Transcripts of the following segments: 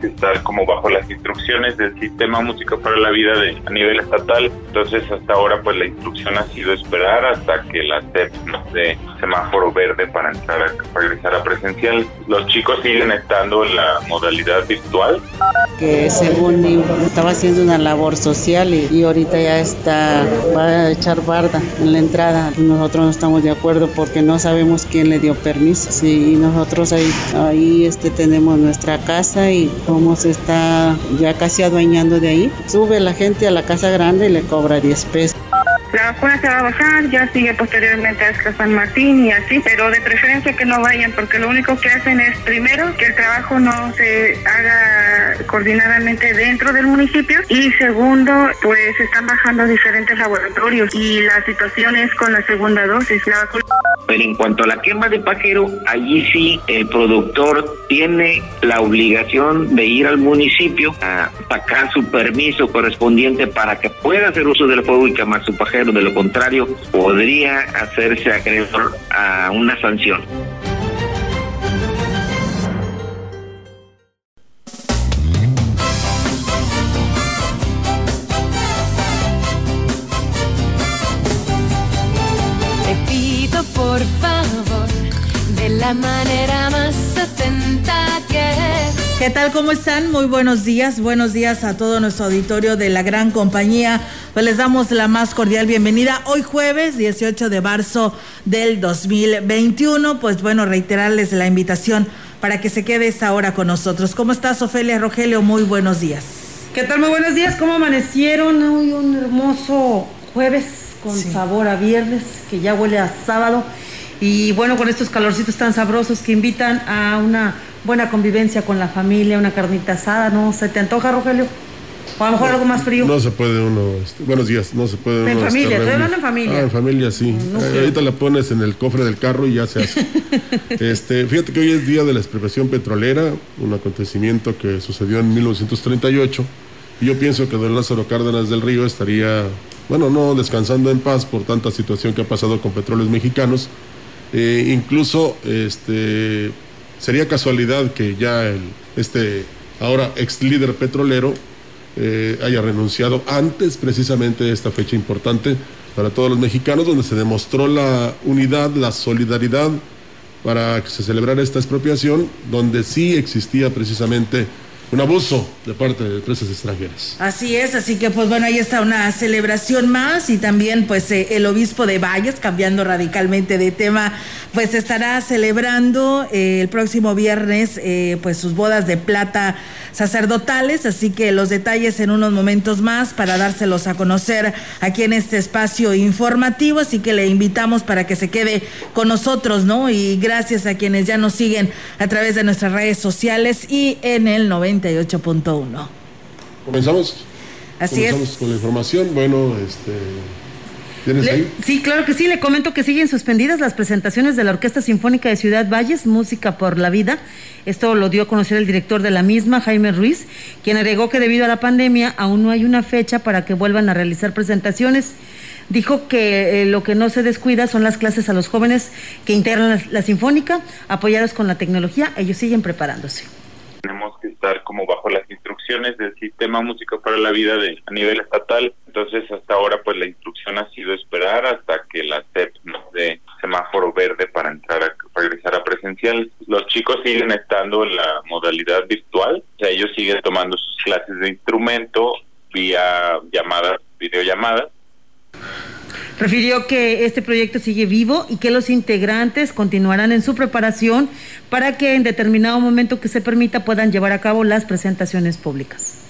que estar como bajo las instrucciones del sistema Música para la Vida de, a nivel estatal. Entonces hasta ahora pues la instrucción ha sido esperar hasta que la SEP nos dé semáforo verde para entrar a regresar a presencial. Los chicos siguen estando en la modalidad virtual. Que según estaba haciendo una labor social y, y ahorita ya está, va a echar barda en la entrada. Nosotros no estamos de acuerdo porque no sabemos quién le dio permiso. Sí, nosotros ahí, ahí este, tenemos nuestra casa y como se está ya casi adueñando de ahí, sube la gente a la casa grande y le cobra 10 pesos. La vacuna se va a bajar, ya sigue posteriormente hasta San Martín y así, pero de preferencia que no vayan porque lo único que hacen es primero que el trabajo no se haga coordinadamente dentro del municipio y segundo pues están bajando diferentes laboratorios y la situación es con la segunda dosis. La vacuna pero en cuanto a la quema de pajero, allí sí el productor tiene la obligación de ir al municipio a sacar su permiso correspondiente para que pueda hacer uso del fuego y quemar su pajero. De lo contrario, podría hacerse acreedor a una sanción. de la manera. ¿Qué tal? ¿Cómo están? Muy buenos días. Buenos días a todo nuestro auditorio de la gran compañía. Pues les damos la más cordial bienvenida. Hoy jueves 18 de marzo del 2021. Pues bueno, reiterarles la invitación para que se quede esta hora con nosotros. ¿Cómo estás, Ofelia Rogelio? Muy buenos días. ¿Qué tal? Muy buenos días. ¿Cómo amanecieron? Hoy un hermoso jueves con sí. sabor a viernes, que ya huele a sábado. Y bueno, con estos calorcitos tan sabrosos que invitan a una buena convivencia con la familia, una carnita asada, ¿no? ¿Se te antoja, Rogelio? O a lo mejor no, algo más frío. No se puede uno. Este, buenos días, no se puede en uno. familia, estoy hablando en familia. Ah, en familia, sí. No, eh, ahorita la pones en el cofre del carro y ya se hace. este, fíjate que hoy es día de la expropiación petrolera, un acontecimiento que sucedió en 1938. Y yo pienso que don Lázaro Cárdenas del Río estaría bueno, no descansando en paz por tanta situación que ha pasado con petróleos mexicanos. Eh, incluso este, sería casualidad que ya el, este ahora ex líder petrolero eh, haya renunciado antes precisamente de esta fecha importante para todos los mexicanos, donde se demostró la unidad, la solidaridad para que se celebrara esta expropiación, donde sí existía precisamente un abuso de parte de empresas extranjeras. Así es, así que pues bueno, ahí está una celebración más y también pues eh, el obispo de Valles, cambiando radicalmente de tema, pues estará celebrando eh, el próximo viernes eh, pues sus bodas de plata sacerdotales, así que los detalles en unos momentos más para dárselos a conocer aquí en este espacio informativo, así que le invitamos para que se quede con nosotros, ¿no? Y gracias a quienes ya nos siguen a través de nuestras redes sociales y en el 98.1. ¿Comenzamos? Así Comenzamos es. con la información. Bueno, este. ¿Tienes ahí? sí, claro que sí. Le comento que siguen suspendidas las presentaciones de la Orquesta Sinfónica de Ciudad Valles, Música por la Vida. Esto lo dio a conocer el director de la misma, Jaime Ruiz, quien agregó que debido a la pandemia aún no hay una fecha para que vuelvan a realizar presentaciones. Dijo que eh, lo que no se descuida son las clases a los jóvenes que integran la, la Sinfónica, apoyados con la tecnología. Ellos siguen preparándose. Como bajo las instrucciones del sistema Música para la Vida de, a nivel estatal. Entonces, hasta ahora, pues la instrucción ha sido esperar hasta que la SEP nos dé semáforo verde para entrar a regresar a presencial. Los chicos siguen estando en la modalidad virtual, o sea, ellos siguen tomando sus clases de instrumento vía llamadas, videollamadas. Refirió que este proyecto sigue vivo y que los integrantes continuarán en su preparación para que en determinado momento que se permita puedan llevar a cabo las presentaciones públicas.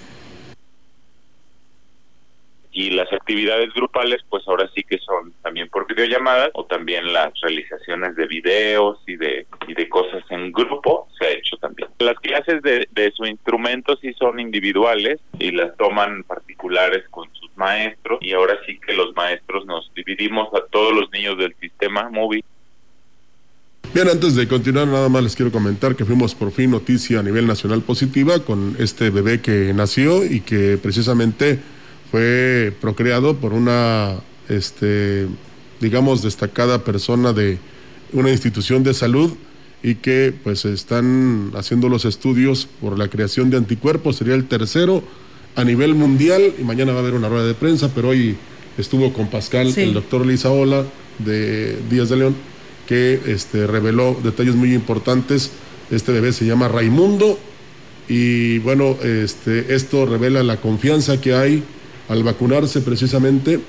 Y las actividades grupales pues ahora sí que son también por videollamadas o también las realizaciones de videos y de y de cosas en grupo se ha hecho también. Las clases de, de su instrumento sí son individuales y las toman particulares con sus maestros y ahora sí que los maestros nos dividimos a todos los niños del sistema móvil. Bien, antes de continuar, nada más les quiero comentar que fuimos por fin noticia a nivel nacional positiva con este bebé que nació y que precisamente fue procreado por una, este, digamos, destacada persona de una institución de salud y que pues están haciendo los estudios por la creación de anticuerpos, sería el tercero a nivel mundial. Y mañana va a haber una rueda de prensa, pero hoy estuvo con Pascal, el doctor Lisa Ola de Díaz de León, que este, reveló detalles muy importantes. Este bebé se llama Raimundo y bueno, este, esto revela la confianza que hay al vacunarse precisamente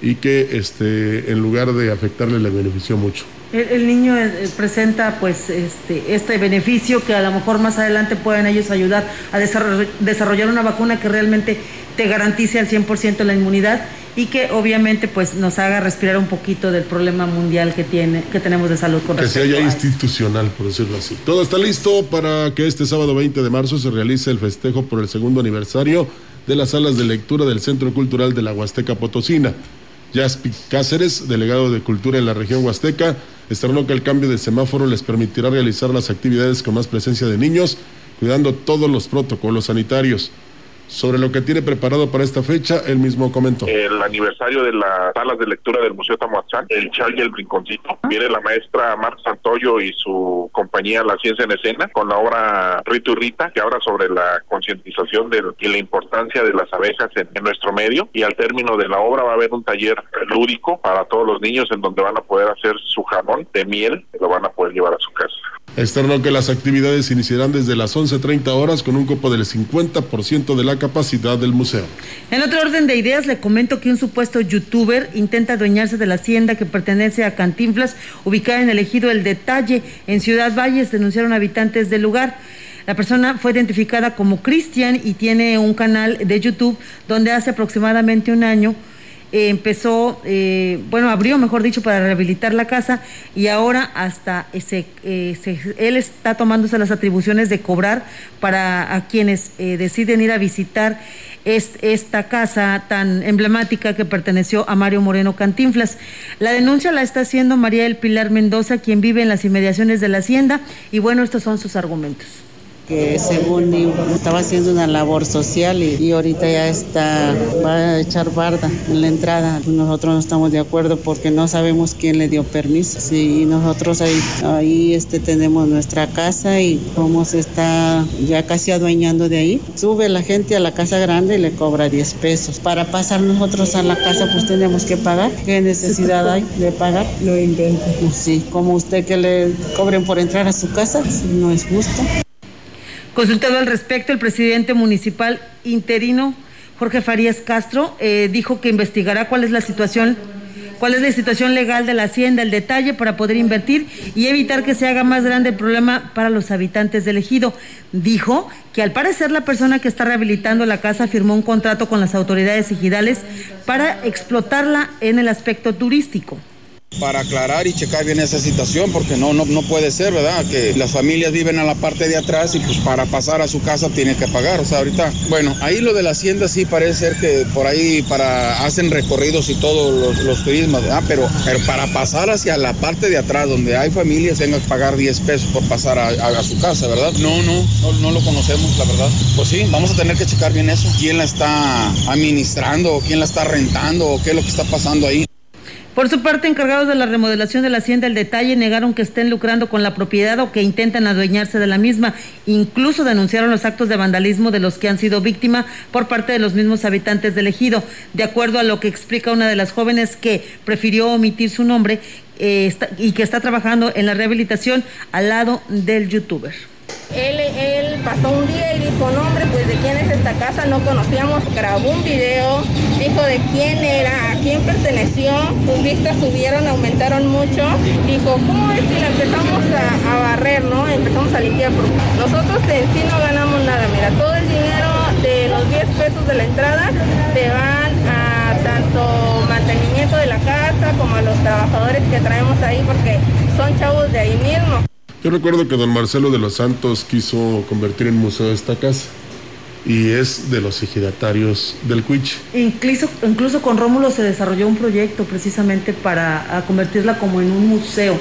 y que este, en lugar de afectarle le benefició mucho. El, niño eh, eh, presenta pues este, este beneficio que a lo mejor más adelante pueden ellos ayudar a desarrollar una vacuna que realmente te garantice al 100% la inmunidad y que obviamente pues nos haga respirar un poquito del problema mundial que tiene que tenemos de salud con que sea ya institucional por decirlo así todo está listo para que este sábado 20 de marzo se realice el festejo por el segundo aniversario de las salas de lectura del Centro Cultural de la Huasteca Potosina Jaspi Cáceres, delegado de Cultura en la región Huasteca, externó que el cambio de semáforo les permitirá realizar las actividades con más presencia de niños, cuidando todos los protocolos sanitarios. Sobre lo que tiene preparado para esta fecha, él mismo comentó. El aniversario de las salas de lectura del Museo Tamuachán, el Chal y el Rinconcito. Viene la maestra Marta Santoyo y su compañía La Ciencia en Escena con la obra Rito y Rita, que habla sobre la concientización y la importancia de las abejas en, nuestro medio. Y al término de la obra va a haber un taller lúdico para todos los niños en donde van a poder hacer su jamón de miel, que lo van a poder llevar a su casa. Externo que las actividades iniciarán desde las 11.30 horas con un cupo del 50% de la capacidad del museo. En otro orden de ideas, le comento que un supuesto youtuber intenta adueñarse de la hacienda que pertenece a Cantinflas, ubicada en el ejido El Detalle, en Ciudad Valles, denunciaron habitantes del lugar. La persona fue identificada como Cristian y tiene un canal de YouTube donde hace aproximadamente un año eh, empezó, eh, bueno, abrió, mejor dicho, para rehabilitar la casa y ahora hasta ese, eh, él está tomándose las atribuciones de cobrar para a quienes deciden ir a visitar esta casa tan emblemática que perteneció a Mario Moreno Cantinflas. La denuncia la está haciendo María del Pilar Mendoza, quien vive en las inmediaciones de la hacienda, y bueno, estos son sus argumentos que según estaba haciendo una labor social y, ahorita ya está, va a echar barda en la entrada. Nosotros no estamos de acuerdo porque no sabemos quién le dio permiso. Sí, nosotros ahí, ahí este, tenemos nuestra casa y como se está ya casi adueñando de ahí, sube la gente a la casa grande y le cobra 10 pesos. Para pasar nosotros a la casa pues tenemos que pagar. ¿Qué necesidad hay de pagar? Lo invento. Sí, como usted que le cobren por entrar a su casa, no es justo. Consultado al respecto, el presidente municipal interino, Jorge Farías Castro, eh, dijo que investigará cuál es la situación cuál es la situación legal de la hacienda, el detalle para poder invertir y evitar que se haga más grande el problema para los habitantes del ejido. Dijo que al parecer la persona que está rehabilitando la casa firmó un contrato con las autoridades ejidales para explotarla en el aspecto turístico para aclarar y checar bien esa situación, porque no, no, no puede ser, ¿verdad? Que las familias viven a la parte de atrás y pues para pasar a su casa tienen que pagar. O sea, ahorita, bueno, ahí lo de la hacienda sí parece ser que por ahí para hacen recorridos y todos los, turismos, ¿verdad? Pero, pero para pasar hacia la parte de atrás, donde hay familias, tengan que pagar 10 pesos por pasar a, su casa, ¿verdad? No, no, no, no lo conocemos, la verdad. Pues sí, vamos a tener que checar bien eso. ¿Quién la está administrando? ¿Quién la está rentando? ¿O qué es lo que está pasando ahí? Por su parte, encargados de la remodelación de la hacienda El Detalle negaron que estén lucrando con la propiedad o que intentan adueñarse de la misma. Incluso denunciaron los actos de vandalismo de los que han sido víctima por parte de los mismos habitantes del ejido. De acuerdo a lo que explica una de las jóvenes que prefirió omitir su nombre eh, y que está trabajando en la rehabilitación al lado del youtuber. Él, él pasó un día y dijo, no hombre, pues de quién es esta casa, no conocíamos, grabó un video, dijo de quién era, a quién perteneció, sus vistas subieron, aumentaron mucho, dijo, ¿cómo es si la empezamos a, barrer, no? Empezamos a limpiar, nosotros en sí no ganamos nada, mira, todo el dinero de los 10 pesos de la entrada se van a tanto mantenimiento de la casa como a los trabajadores que traemos ahí porque son chavos de ahí mismo. Yo recuerdo que don Marcelo de los Santos quiso convertir en museo esta casa y es de los ejidatarios del Cuich. Incluso, incluso con Rómulo se desarrolló un proyecto precisamente para convertirla como en un museo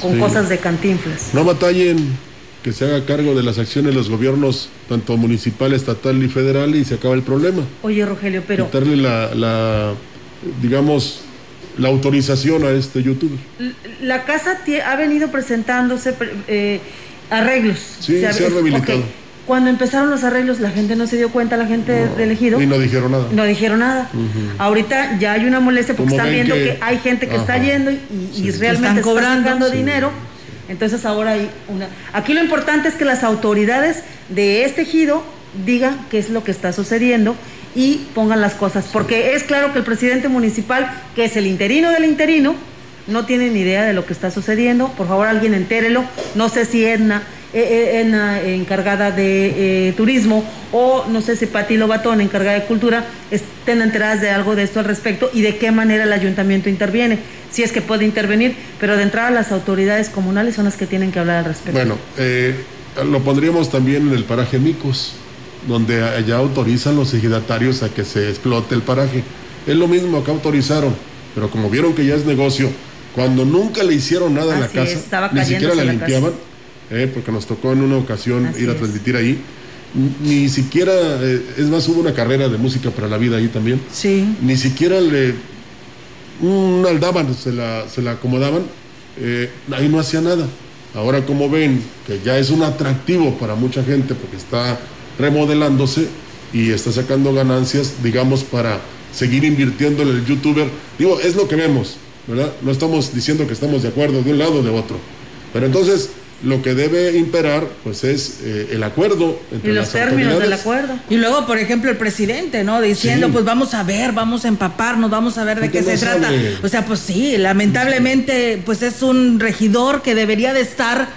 con cosas de cantinflas. No batallen que se haga cargo de las acciones de los gobiernos, tanto municipal, estatal y federal, y se acaba el problema. Oye, Rogelio, pero... Quitarle la, la digamos, la autorización a este youtuber. La casa ha venido presentándose eh, arreglos. Sí, se ha, rehabilitado. Cuando empezaron los arreglos, la gente no se dio cuenta, la gente de elegido. Y no dijeron nada. No dijeron nada. Ahorita ya hay una molestia porque están viendo que... hay gente que está yendo y, realmente están cobrando dinero. Entonces ahora hay una... Aquí lo importante es que las autoridades de este ejido digan qué es lo que está sucediendo y pongan las cosas. Porque es claro que el presidente municipal, que es el interino del interino, no tiene ni idea de lo que está sucediendo. Por favor, alguien entérelo. No sé si Edna, eh, eh, encargada de eh, turismo, o no sé si Pati Lobatón, encargada de cultura, estén enteradas de algo de esto al respecto y de qué manera el ayuntamiento interviene, si es que puede intervenir, pero de entrada las autoridades comunales son las que tienen que hablar al respecto. Bueno, lo pondríamos también en el paraje Micos donde allá autorizan los ejidatarios a que se explote el paraje. Es lo mismo que autorizaron, pero como vieron que ya es negocio, cuando nunca le hicieron nada a la casa, ni siquiera la, limpiaban, eh, porque nos tocó en una ocasión ir a transmitir ahí, ni siquiera, eh, es más, hubo una carrera de música para la vida ahí también. Sí. Ni siquiera le, un aldaban, se la, se la acomodaban, eh, ahí no hacía nada. Ahora como ven que ya es un atractivo para mucha gente porque está remodelándose y está sacando ganancias, digamos, para seguir invirtiendo en el youtuber. Digo, es lo que vemos, ¿verdad? No estamos diciendo que estamos de acuerdo de un lado o de otro. Pero entonces, lo que debe imperar, pues es eh, el acuerdo entre y los términos del acuerdo. Y luego, por ejemplo, el presidente, ¿no? Diciendo, pues vamos a ver, vamos a empaparnos, vamos a ver de qué se trata. O sea, pues sí, lamentablemente, pues es un regidor que debería de estar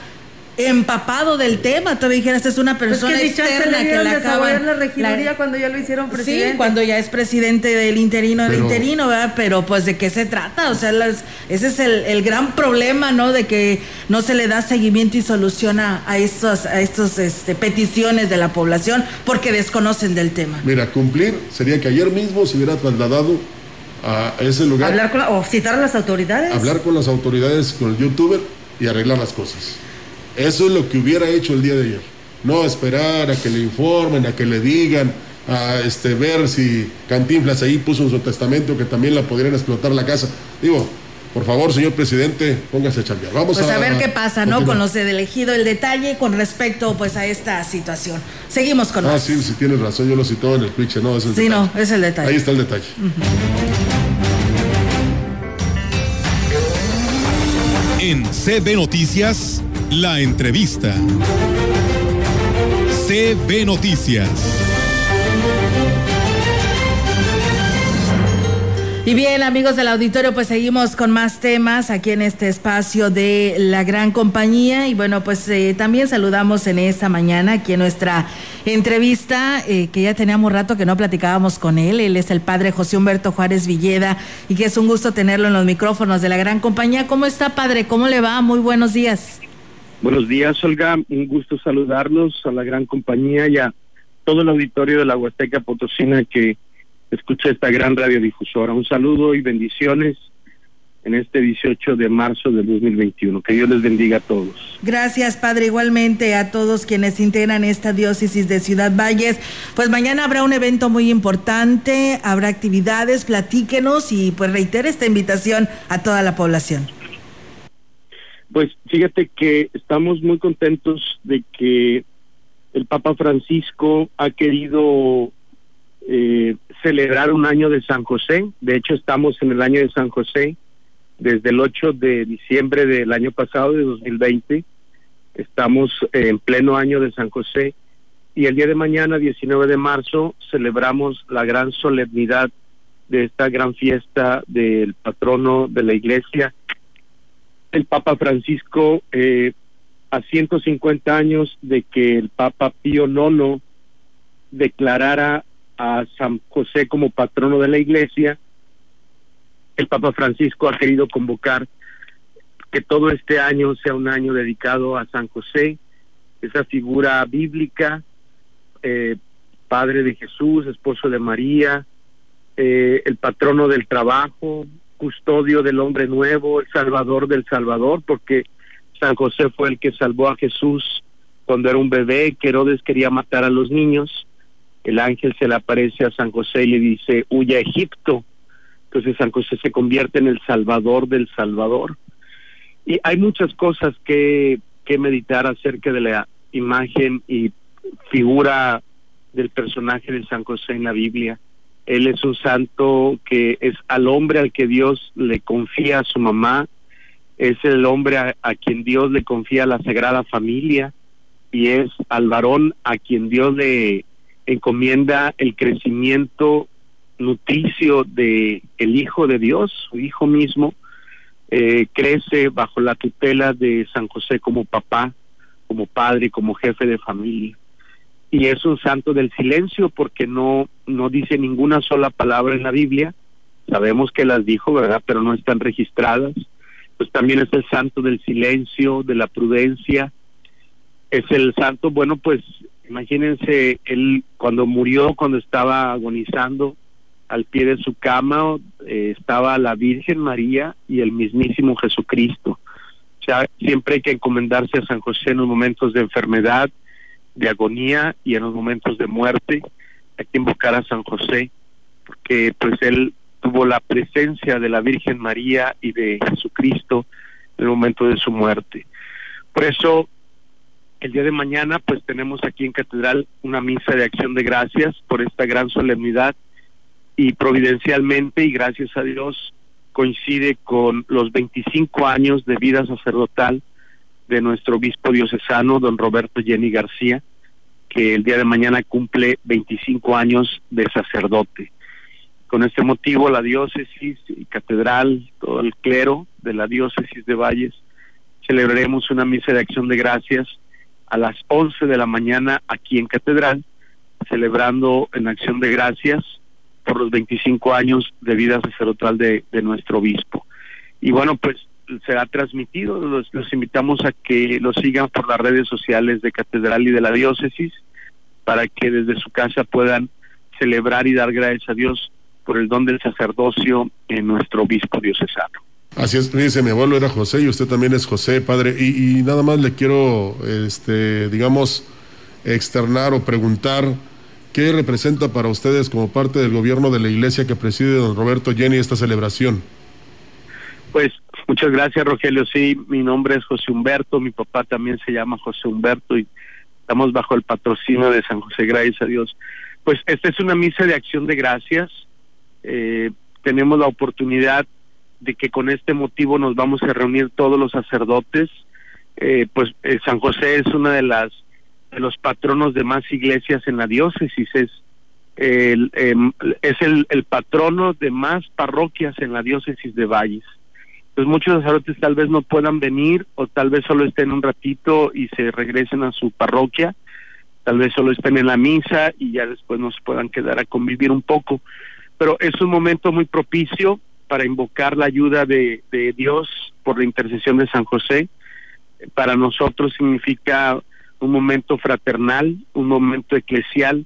empapado del tema. Todavía dijeras, es una persona externa que la acaba la regiduría cuando ya lo hicieron presidente. Sí, cuando ya es presidente del interino del interino, ¿verdad? Pero pues de qué se trata, o sea, ese es el, gran problema, ¿no? De que no se le da seguimiento y solución a, a estos, a estos este, peticiones de la población porque desconocen del tema. Mira, cumplir sería que ayer mismo se hubiera trasladado a ese lugar. Hablar con o citar a las autoridades. Hablar con las autoridades, con el youtuber y arreglar las cosas. Eso es lo que hubiera hecho el día de ayer. No esperar a que le informen, a que le digan, a este, ver si Cantinflas ahí puso en su testamento que también la podrían explotar la casa. Digo, por favor, señor presidente, póngase a chambear. Vamos pues a, ver qué pasa, ¿no? Con los de elegido el detalle con respecto pues a esta situación. Seguimos con Ah, sí, sí tienes razón, yo lo citaba en el pitch, no, es el Sí, no, es el detalle. Ahí está el detalle. En CB Noticias la entrevista. CB Noticias. Y bien, amigos del auditorio, pues seguimos con más temas aquí en este espacio de la gran compañía. Y bueno, pues eh, también saludamos en esta mañana aquí en nuestra entrevista, eh, que ya teníamos rato que no platicábamos con él. Él es el padre José Humberto Juárez Villeda y que es un gusto tenerlo en los micrófonos de la gran compañía. ¿Cómo está, padre? ¿Cómo le va? Muy buenos días. Buenos días, Olga. Un gusto saludarlos a la gran compañía y a todo el auditorio de la Huasteca Potosina que escucha esta gran radiodifusora. Un saludo y bendiciones en este 18 de marzo del 2021. Que Dios les bendiga a todos. Gracias, Padre. Igualmente a todos quienes integran esta diócesis de Ciudad Valles. Pues mañana habrá un evento muy importante, habrá actividades, platíquenos y pues reitere esta invitación a toda la población. Pues fíjate que estamos muy contentos de que el Papa Francisco ha querido eh, celebrar un año de San José. De hecho, estamos en el año de San José desde el 8 de diciembre del año pasado, de 2020. Estamos en pleno año de San José y el día de mañana, 19 de marzo, celebramos la gran solemnidad de esta gran fiesta del patrono de la iglesia, el Papa Francisco eh, a 150 años de que el Papa Pío IX declarara a San José como patrono de la Iglesia, el Papa Francisco ha querido convocar que todo este año sea un año dedicado a San José, esa figura bíblica, eh, padre de Jesús, esposo de María, eh, el patrono del trabajo, custodio del hombre nuevo, el salvador del Salvador, porque San José fue el que salvó a Jesús cuando era un bebé, que Herodes quería matar a los niños. El ángel se le aparece a San José y le dice, huya a Egipto, Entonces San José se convierte en el Salvador del Salvador. Y hay muchas cosas que, que meditar acerca de la imagen y figura del personaje de San José en la Biblia. Él es un santo que es al hombre al que Dios le confía a su mamá, es el hombre a, a, quien Dios le confía la Sagrada Familia y es al varón a quien Dios le encomienda el crecimiento nutricio de el Hijo de Dios, su Hijo mismo, eh, crece bajo la tutela de San José como papá, como padre, como jefe de familia. Y es un santo del silencio porque no, no dice ninguna sola palabra en la Biblia. Sabemos que las dijo, ¿verdad? Pero no están registradas. Pues también es el santo del silencio, de la prudencia. Es el santo, bueno, pues imagínense, él cuando murió, cuando estaba agonizando, al pie de su cama eh, estaba la Virgen María y el mismísimo Jesucristo. O sea, siempre hay que encomendarse a San José en los momentos de enfermedad, de agonía y en los momentos de muerte. Hay que invocar a San José porque pues él tuvo la presencia de la Virgen María y de Jesucristo en el momento de su muerte. Por eso el día de mañana pues tenemos aquí en Catedral una misa de acción de gracias por esta gran solemnidad y providencialmente y gracias a Dios coincide con los 25 años de vida sacerdotal de nuestro obispo diocesano, don Roberto Jenny García, que el día de mañana cumple 25 años de sacerdote. Con este motivo, la diócesis y catedral, todo el clero de la diócesis de Valles, celebraremos una misa de acción de gracias a las 11 de la mañana aquí en catedral, celebrando en acción de gracias por los 25 años de vida sacerdotal de, de nuestro obispo. Y bueno, pues será transmitido, los, los, invitamos a que lo sigan por las redes sociales de Catedral y de la Diócesis, para que desde su casa puedan celebrar y dar gracias a Dios por el don del sacerdocio en nuestro obispo diocesano. Así es, dice mi abuelo era José y usted también es José, padre. Y, y nada más le quiero, este, digamos, externar o preguntar ¿Qué representa para ustedes como parte del gobierno de la iglesia que preside don Roberto Jenny esta celebración? Pues muchas gracias Rogelio. Sí, mi nombre es José Humberto, mi papá también se llama José Humberto y estamos bajo el patrocinio de San José, gracias a Dios. Pues esta es una misa de acción de gracias. Eh, tenemos la oportunidad de que con este motivo nos vamos a reunir todos los sacerdotes. Eh, pues eh, San José es una de las de los patronos de más iglesias en la diócesis, es el, eh, es el, patrono de más parroquias en la diócesis de Valles. Pues muchos sacerdotes tal vez no puedan venir o tal vez solo estén un ratito y se regresen a su parroquia, tal vez solo estén en la misa y ya después nos puedan quedar a convivir un poco. Pero es un momento muy propicio para invocar la ayuda de, de Dios por la intercesión de San José. Para nosotros significa un momento fraternal, un momento eclesial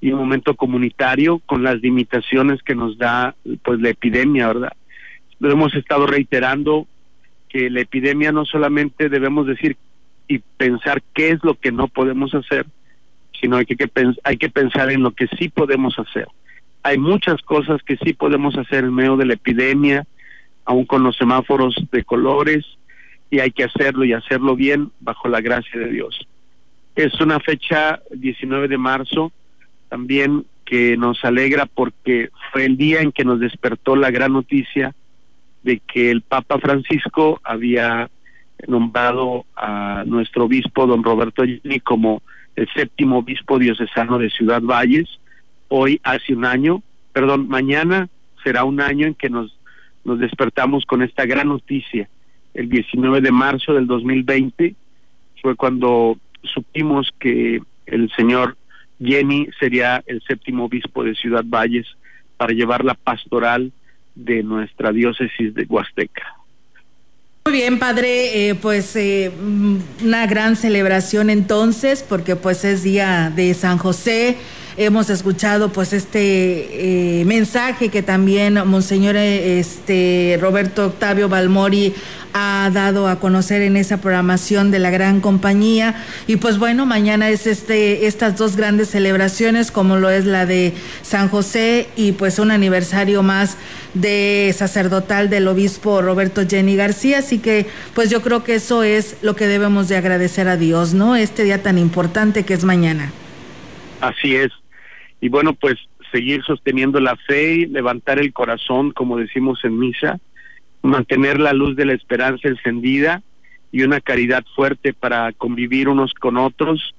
y un momento comunitario con las limitaciones que nos da pues la epidemia, ¿verdad? Lo hemos estado reiterando que la epidemia no solamente debemos decir y pensar qué es lo que no podemos hacer, sino hay que, que hay que pensar en lo que sí podemos hacer. Hay muchas cosas que sí podemos hacer en medio de la epidemia, aún con los semáforos de colores, y hay que hacerlo y hacerlo bien bajo la gracia de Dios. Es una fecha 19 de marzo también que nos alegra porque fue el día en que nos despertó la gran noticia de que el Papa Francisco había nombrado a nuestro obispo, don Roberto Gini, como el séptimo obispo diocesano de Ciudad Valles. Hoy hace un año, perdón, mañana será un año en que nos, nos despertamos con esta gran noticia. El 19 de marzo del 2020 fue cuando supimos que el señor Jenny sería el séptimo obispo de Ciudad Valles para llevar la pastoral de nuestra diócesis de Huasteca. Muy bien, padre, eh, pues eh, una gran celebración entonces, porque pues es día de San José. Hemos escuchado pues este eh, mensaje que también Monseñor este, Roberto Octavio Balmori ha dado a conocer en esa programación de la gran compañía. Y pues bueno, mañana es este, estas dos grandes celebraciones, como lo es la de San José y pues un aniversario más de sacerdotal del obispo Roberto Jenny García. Así que pues yo creo que eso es lo que debemos de agradecer a Dios, ¿no? Este día tan importante que es mañana. Así es. Y bueno, pues seguir sosteniendo la fe y levantar el corazón, como decimos en misa, mantener la luz de la esperanza encendida y una caridad fuerte para convivir unos con otros,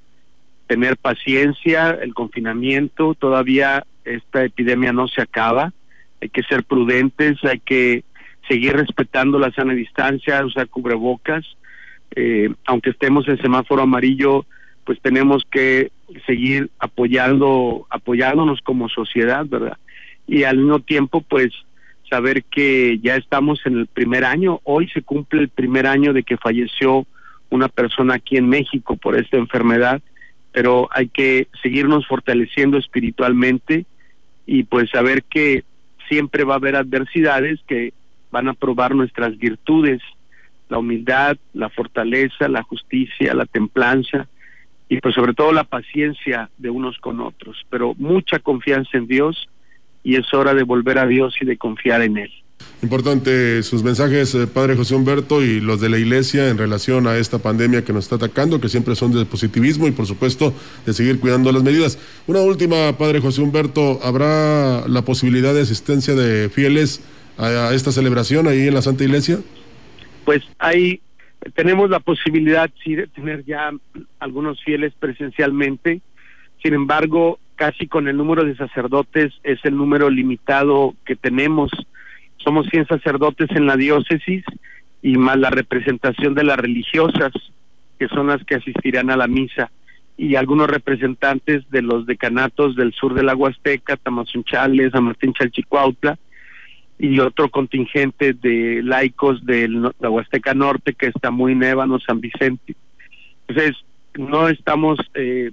tener paciencia, el confinamiento, todavía esta epidemia no se acaba, hay que ser prudentes, hay que seguir respetando la sana distancia, usar cubrebocas, eh, aunque estemos en semáforo amarillo, pues tenemos que seguir apoyando, apoyándonos como sociedad, ¿verdad? Y al mismo tiempo, pues saber que ya estamos en el primer año. Hoy se cumple el primer año de que falleció una persona aquí en México por esta enfermedad, pero hay que seguirnos fortaleciendo espiritualmente y pues saber que siempre va a haber adversidades que van a probar nuestras virtudes, la humildad, la fortaleza, la justicia, la templanza y pues sobre todo la paciencia de unos con otros, pero mucha confianza en Dios y es hora de volver a Dios y de confiar en Él. Importante sus mensajes, eh, Padre José Humberto, y los de la Iglesia en relación a esta pandemia que nos está atacando, que siempre son de positivismo y por supuesto de seguir cuidando las medidas. Una última, Padre José Humberto, ¿habrá la posibilidad de asistencia de fieles a, esta celebración ahí en la Santa Iglesia? Pues hay, tenemos la posibilidad sí de tener ya algunos fieles presencialmente, sin embargo, casi con el número de sacerdotes es el número limitado que tenemos. Somos 100 sacerdotes en la diócesis y más la representación de las religiosas, que son las que asistirán a la misa, y algunos representantes de los decanatos del sur del la Huasteca, Tamazunchales, San Martín Chalchicuautla, y otro contingente de laicos de la Huasteca Norte, que está muy Névano, San Vicente. Entonces, no estamos eh,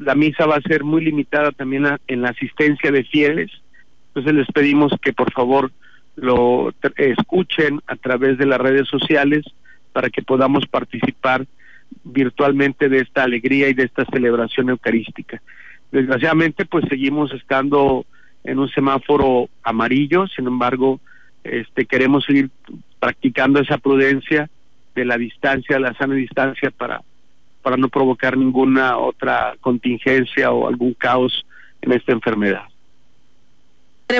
la misa va a ser muy limitada también en la asistencia de fieles. Entonces les pedimos que por favor lo escuchen a través de las redes sociales para que podamos participar virtualmente de esta alegría y de esta celebración eucarística. Desgraciadamente pues seguimos estando en un semáforo amarillo, sin embargo, este queremos seguir practicando esa prudencia de la distancia, la sana distancia para para no provocar ninguna otra contingencia o algún caos en esta enfermedad.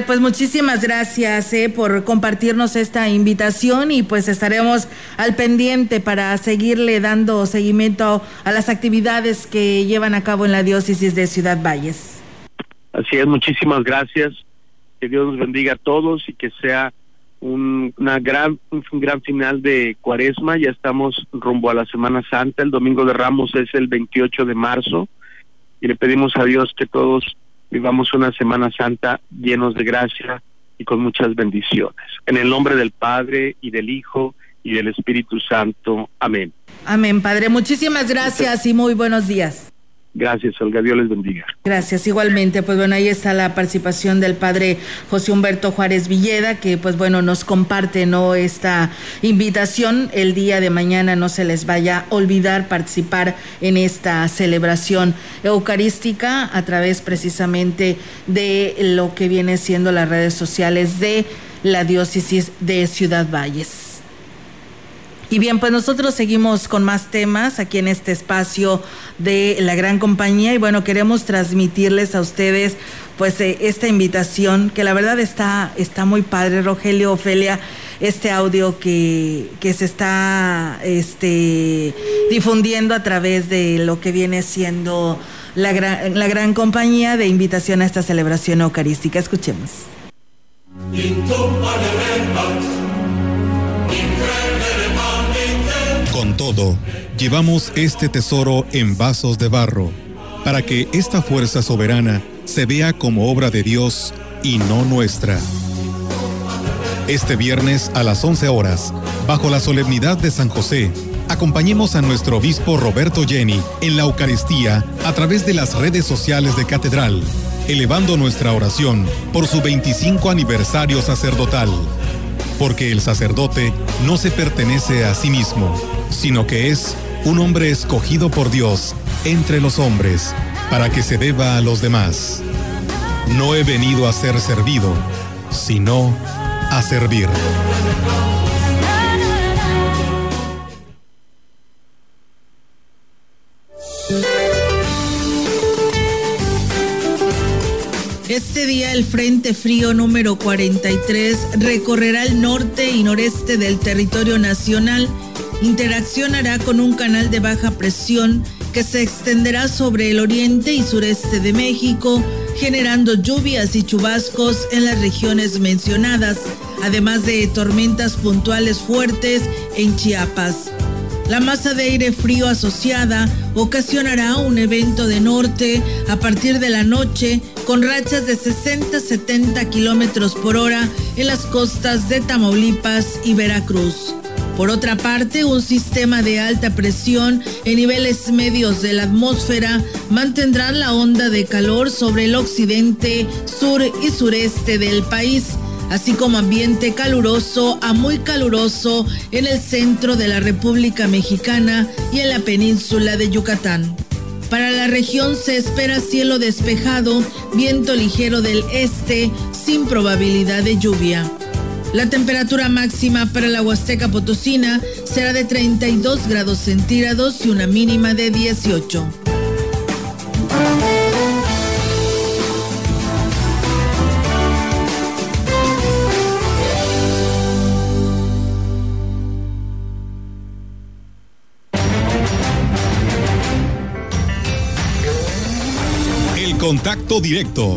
Pues muchísimas gracias eh, por compartirnos esta invitación y pues estaremos al pendiente para seguirle dando seguimiento a las actividades que llevan a cabo en la diócesis de Ciudad Valles. Así es, muchísimas gracias. Que Dios nos bendiga a todos y que sea un, una gran, un gran final de cuaresma, ya estamos rumbo a la Semana Santa, el Domingo de Ramos es el 28 de marzo y le pedimos a Dios que todos vivamos una Semana Santa llenos de gracia y con muchas bendiciones. En el nombre del Padre y del Hijo y del Espíritu Santo. Amén. Amén, Padre. Muchísimas gracias y muy buenos días. Gracias, Olga. Dios les bendiga. Gracias, igualmente. Pues bueno, ahí está la participación del padre José Humberto Juárez Villeda, que pues bueno, nos comparte ¿no? esta invitación. El día de mañana no se les vaya a olvidar participar en esta celebración eucarística a través precisamente de lo que viene siendo las redes sociales de la diócesis de Ciudad Valles. Y bien, pues nosotros seguimos con más temas aquí en este espacio de la gran compañía y bueno, queremos transmitirles a ustedes pues eh, esta invitación que la verdad está, está muy padre, Rogelio, Ofelia, este audio que, que se está este, difundiendo a través de lo que viene siendo la gran, la gran compañía de invitación a esta celebración eucarística. Escuchemos. Todo, llevamos este tesoro en vasos de barro, para que esta fuerza soberana se vea como obra de Dios y no nuestra. Este viernes a las 11 horas, bajo la solemnidad de San José, acompañemos a nuestro obispo Roberto Jenny en la Eucaristía a través de las redes sociales de Catedral elevando nuestra oración por su 25 aniversario sacerdotal. Porque el sacerdote no se pertenece a sí mismo, sino que es un hombre escogido por Dios entre los hombres para que se deba a los demás. No he venido a ser servido, sino a servir. Este día el Frente Frío número 43 recorrerá el norte y noreste del territorio nacional, interaccionará con un canal de baja presión que se extenderá sobre el oriente y sureste de México, generando lluvias y chubascos en las regiones mencionadas, además de tormentas puntuales fuertes en Chiapas. La masa de aire frío asociada ocasionará un evento de norte a partir de la noche con rachas de 60-70 kilómetros por hora en las costas de Tamaulipas y Veracruz. Por otra parte, un sistema de alta presión en niveles medios de la atmósfera mantendrá la onda de calor sobre el occidente, sur y sureste del país así como ambiente caluroso a muy caluroso en el centro de la República Mexicana y en la península de Yucatán. Para la región se espera cielo despejado, viento ligero del este, sin probabilidad de lluvia. La temperatura máxima para la Huasteca Potosina será de 32 grados centígrados y una mínima de 18. Contacto directo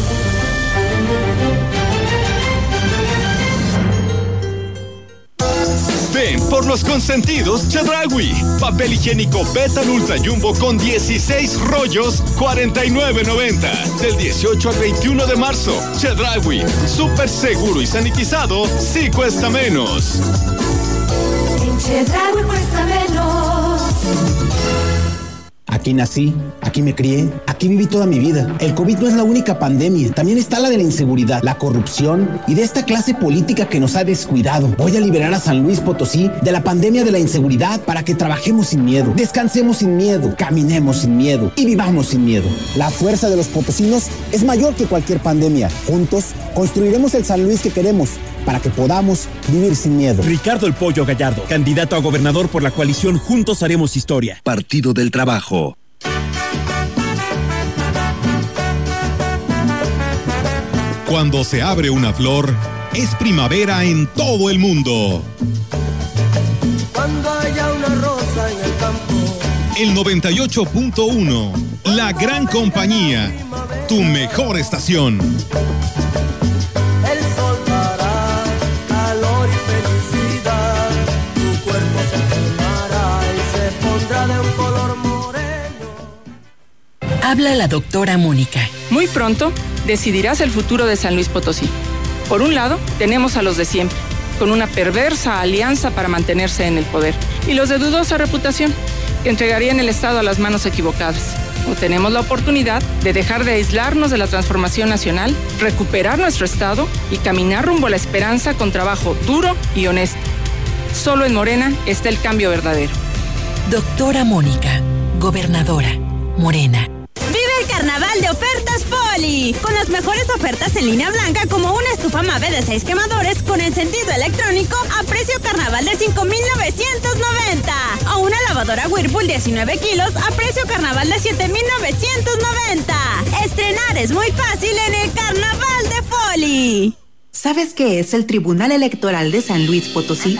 por los consentidos Chedragui. Papel higiénico Betan Ultra Jumbo con 16 rollos, 49.90. Del 18 al 21 de marzo. Chedragui, súper seguro y sanitizado, sí cuesta cuesta menos. Aquí nací, aquí me crié, aquí viví toda mi vida. El COVID no es la única pandemia, también está la de la inseguridad, la corrupción y de esta clase política que nos ha descuidado. Voy a liberar a San Luis Potosí de la pandemia de la inseguridad para que trabajemos sin miedo, descansemos sin miedo, caminemos sin miedo y vivamos sin miedo. La fuerza de los potosinos es mayor que cualquier pandemia. Juntos construiremos el San Luis que queremos para que podamos vivir sin miedo. Ricardo El Pollo Gallardo, candidato a gobernador por la coalición Juntos Haremos Historia. Partido del Trabajo. Cuando se abre una flor, es primavera en todo el mundo. Cuando haya una rosa en el campo. El 98.1, la gran compañía, tu mejor estación. Habla la doctora Mónica. Muy pronto decidirás el futuro de San Luis Potosí. Por un lado, tenemos a los de siempre, con una perversa alianza para mantenerse en el poder, y los de dudosa reputación, que entregarían el Estado a las manos equivocadas. O tenemos la oportunidad de dejar de aislarnos de la transformación nacional, recuperar nuestro Estado y caminar rumbo a la esperanza con trabajo duro y honesto. Solo en Morena está el cambio verdadero. Doctora Mónica, gobernadora, Morena. Con las mejores ofertas en línea blanca como una estufa Mave de 6 quemadores con encendido electrónico a precio carnaval de 5.990 o una lavadora Whirlpool 19 kilos a precio carnaval de 7.990. Estrenar es muy fácil en el carnaval de Poli. ¿Sabes qué es el Tribunal Electoral de San Luis Potosí?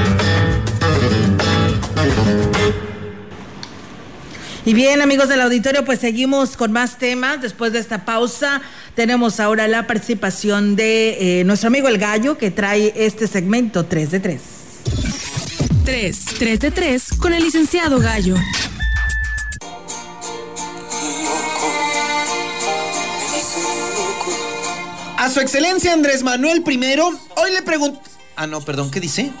Y bien, amigos del auditorio, pues seguimos con más temas. Después de esta pausa, tenemos ahora la participación de eh, nuestro amigo El Gallo, que trae este segmento 3 de 3. 3. 3 de 3 con el licenciado Gallo. A su excelencia Andrés Manuel I, hoy le pregunto. Ah, no, perdón, ¿qué dice?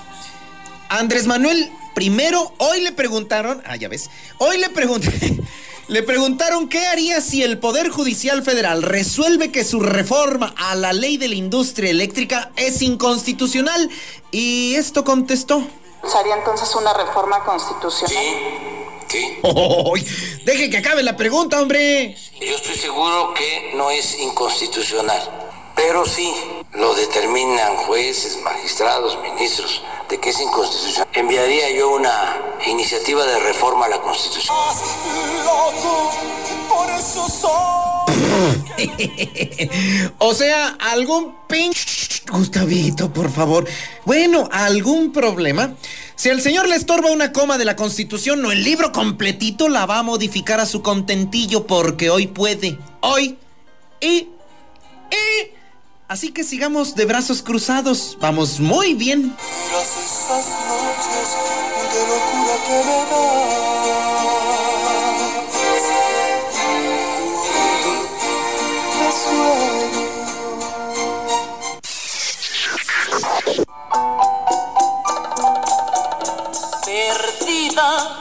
Andrés Manuel I, hoy le preguntaron. Ah, ya ves. Hoy le pregunté. Le preguntaron qué haría si el Poder Judicial Federal resuelve que su reforma a la ley de la industria eléctrica es inconstitucional. Y esto contestó. Sería entonces una reforma constitucional. Sí. deje que acabe la pregunta, hombre. Yo estoy seguro que no es inconstitucional, pero sí lo determinan jueces, magistrados, ministros, de que es inconstitucional. Enviaría yo una iniciativa de reforma a la Constitución. o sea, algún pinche... Gustavito, por favor. Bueno, ¿algún problema? Si el señor le estorba una coma de la Constitución, no el libro completito la va a modificar a su contentillo porque hoy puede. Hoy. Y... Y... Así que sigamos de brazos cruzados. Vamos muy bien. Tras esas noches de locura que me das. Te sueño. Perdida.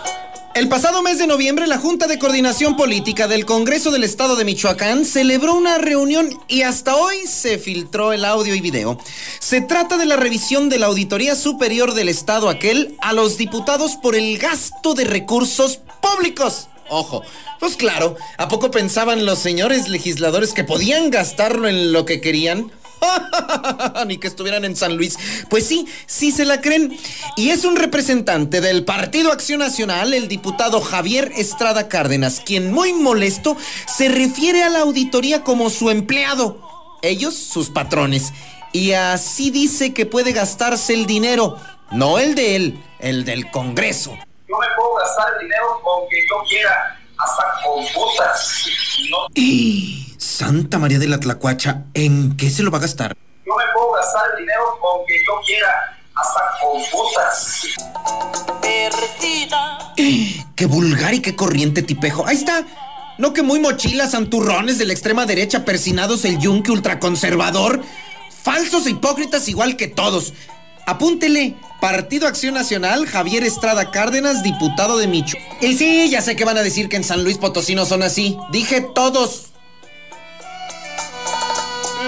El pasado mes de noviembre, la Junta de Coordinación Política del Congreso del Estado de Michoacán celebró una reunión y hasta hoy se filtró el audio y video. Se trata de la revisión de la Auditoría Superior del Estado aquel a los diputados por el gasto de recursos públicos. Ojo, pues claro, ¿a poco pensaban los señores legisladores que podían gastarlo en lo que querían? Ni que estuvieran en San Luis. Pues sí, sí se la creen. Y es un representante del Partido Acción Nacional, el diputado Javier Estrada Cárdenas, quien muy molesto se refiere a la auditoría como su empleado. Ellos, sus patrones. Y así dice que puede gastarse el dinero. No el de él, el del Congreso. Yo me puedo gastar el dinero con que yo quiera, hasta con botas. No, Y Santa María de la Tlacuacha, ¿en qué se lo va a gastar? yo me puedo gastar el dinero con que yo quiera, hasta con botas. Perdida. ¡Qué vulgar y qué corriente tipejo! Ahí está. No que muy mochilas, santurrones de la extrema derecha, persinados el yunque ultraconservador. Falsos e hipócritas igual que todos. Apúntele. Partido Acción Nacional, Javier Estrada Cárdenas, diputado de Micho. Y sí, ya sé que van a decir que en San Luis Potosí no son así. Dije todos.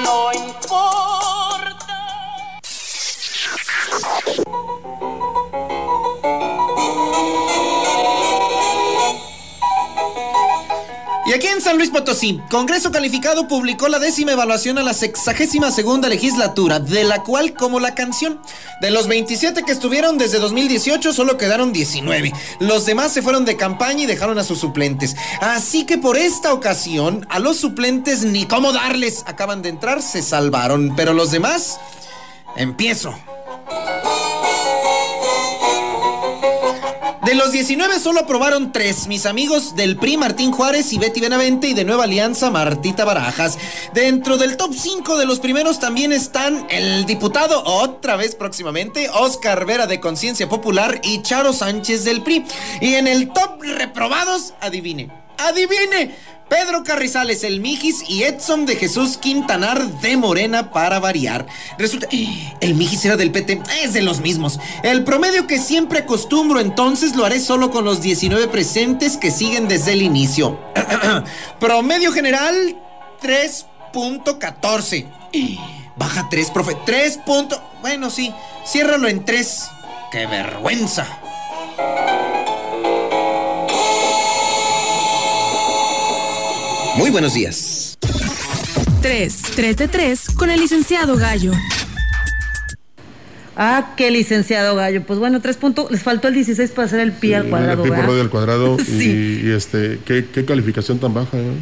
No importa. Y aquí en San Luis Potosí, Congreso Calificado publicó la décima evaluación a la sexagésima segunda legislatura, de la cual, como la canción, de los 27 que estuvieron desde 2018, solo quedaron 19. Los demás se fueron de campaña y dejaron a sus suplentes. Así que por esta ocasión, a los suplentes ni cómo darles. Acaban de entrar, se salvaron. Pero los demás, empiezo. De los 19 solo aprobaron 3. Mis amigos del PRI, Martín Juárez y Betty Benavente, y de Nueva Alianza, Martita Barajas. Dentro del top 5 de los primeros también están el diputado, otra vez próximamente, Oscar Vera de Conciencia Popular y Charo Sánchez del PRI. Y en el top reprobados, adivine. Adivine, Pedro Carrizales, el Mijis y Edson de Jesús Quintanar de Morena para variar. Resulta, el Mijis era del PT, es de los mismos. El promedio que siempre acostumbro entonces lo haré solo con los 19 presentes que siguen desde el inicio. promedio general 3.14. Baja 3, profe. 3. Bueno, sí, ciérralo en 3. ¡Qué vergüenza! Muy buenos días. 3, 3 de 3 con el licenciado Gallo. Ah, qué licenciado Gallo. Pues bueno, tres puntos. Les faltó el 16 para hacer el pi al cuadrado. El pi por radio al cuadrado. Sí. y, y, este, ¿qué, ¿qué calificación tan baja? eh?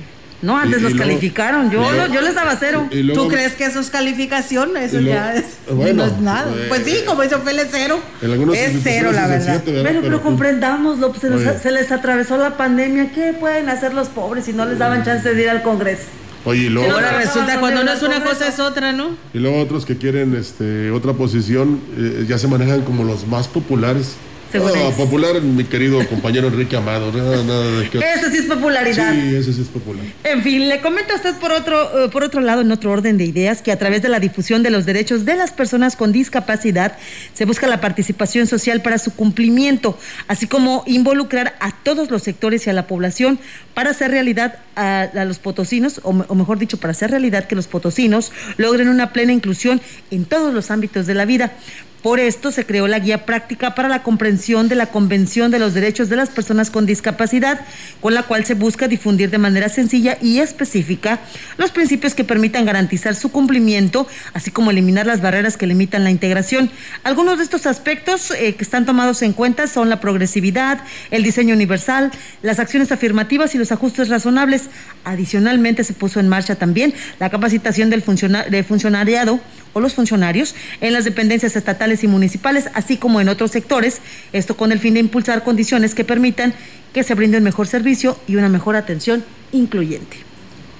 No, antes Y- los y luego- calificaron. Yo, luego- yo les daba cero. y luego- ¿Tú crees que eso es calificación? Eso ya es, bueno, no es nada. eh, pues sí, como dice Ophelia, es cero. Es cero, la verdad. siete, ¿verdad? Pero, pero Pero, comprendámoslo, pues, se, les, se les atravesó la pandemia. ¿Qué pueden hacer los pobres si no les daban chance de ir al Congreso? Oye, y luego, Ahora resulta cuando no es una cosa es otra, ¿no? y luego otros que quieren este, otra posición eh, ya se manejan como los más populares. Según Ah, popular, mi querido compañero Enrique Amado. Nada, nada de que. Eso sí es popularidad. Sí, ese sí es popular. En fin, le comento a usted por otro, eh, por otro lado, en otro orden de ideas, que a través de la difusión de los derechos de las personas con discapacidad se busca la participación social para su cumplimiento, así como involucrar a todos los sectores y a la población para hacer realidad a, a los potosinos, o, o mejor dicho, para hacer realidad que los potosinos logren una plena inclusión en todos los ámbitos de la vida. Por esto se creó la guía práctica para la comprensión de la Convención de los Derechos de las Personas con Discapacidad, con la cual se busca difundir de manera sencilla y específica los principios que permitan garantizar su cumplimiento, así como eliminar las barreras que limitan la integración. Algunos de estos aspectos eh, que están tomados en cuenta son la progresividad, el diseño universal, las acciones afirmativas y los ajustes razonables. Adicionalmente se puso en marcha también la capacitación del funciona- de funcionariado o los funcionarios en las dependencias estatales y municipales, así como en otros sectores, esto con el fin de impulsar condiciones que permitan que se brinde un mejor servicio y una mejor atención incluyente.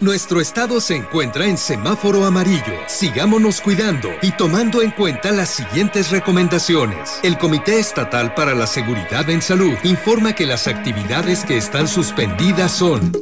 Nuestro estado se encuentra en semáforo amarillo. Sigámonos cuidando y tomando en cuenta las siguientes recomendaciones. El Comité Estatal para la Seguridad en Salud informa que las actividades que están suspendidas son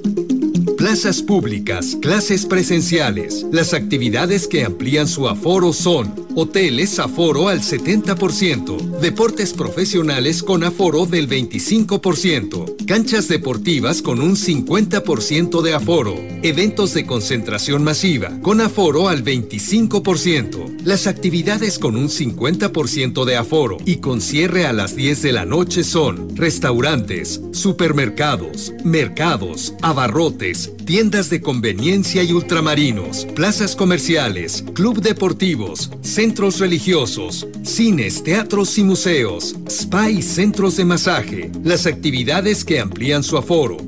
plazas públicas, clases presenciales. Las actividades que amplían su aforo son hoteles aforo al 70%, deportes profesionales con aforo del 25%, canchas deportivas con un 50% de aforo, eventos de concentración masiva con aforo al 25%, las actividades con un 50% de aforo y con cierre a las 10 de la noche son restaurantes, supermercados, mercados, abarrotes, tiendas de conveniencia y ultramarinos, plazas comerciales, club deportivos, centros religiosos, cines, teatros y museos, spa y centros de masaje. Las actividades que amplían su aforo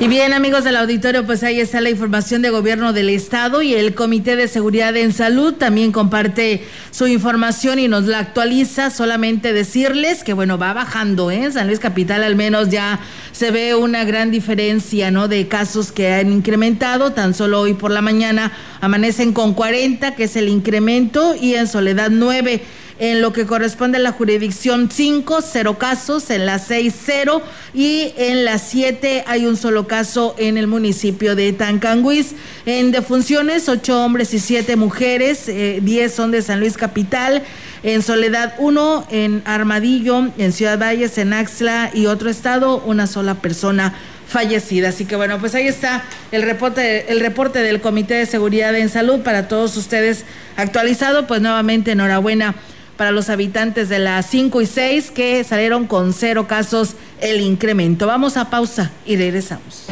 Y bien, amigos del auditorio, pues ahí está la información de gobierno del estado y el Comité de Seguridad en Salud también comparte su información y nos la actualiza. Solamente decirles que, bueno, va bajando, ¿eh? San Luis Capital al menos ya se ve una gran diferencia, ¿no? De casos que han incrementado. Tan solo hoy por la mañana amanecen con 40, que es el incremento, y en Soledad 9. En lo que corresponde a la jurisdicción 5, cero casos, en la 6, cero y en la 7 hay un solo caso en el municipio de Tancanguis. En defunciones, ocho hombres y siete mujeres, 10 eh, son de San Luis Capital, en Soledad 1, en Armadillo, en Ciudad Valles, en Axla y otro estado, una sola persona fallecida. Así que bueno, pues ahí está el reporte, el reporte del Comité de Seguridad en Salud para todos ustedes actualizado. Pues nuevamente enhorabuena para los habitantes de las 5 y 6 que salieron con cero casos el incremento. Vamos a pausa y regresamos.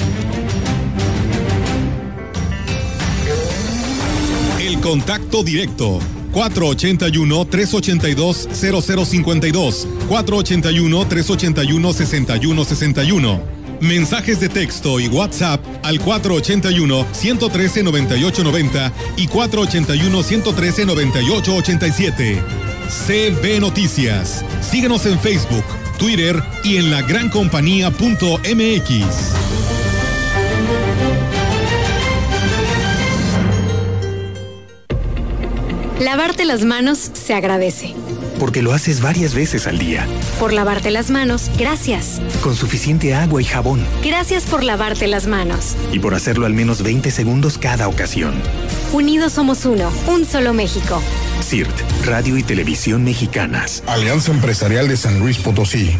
El contacto directo 481-382-0052, 481-381-6161. Mensajes de texto y WhatsApp al 481-113-9890 y 481-113-9887. CB Noticias. Síguenos en Facebook, Twitter y en la lagrancompañía.mx. Lavarte las manos se agradece porque lo haces varias veces al día. Por lavarte las manos, gracias. Con suficiente agua y jabón. Gracias por lavarte las manos. Y por hacerlo al menos 20 segundos cada ocasión. Unidos somos uno, un solo México. CIRT, Radio y Televisión Mexicanas. Alianza Empresarial de San Luis Potosí.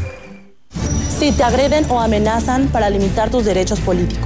Si te agreden o amenazan para limitar tus derechos políticos.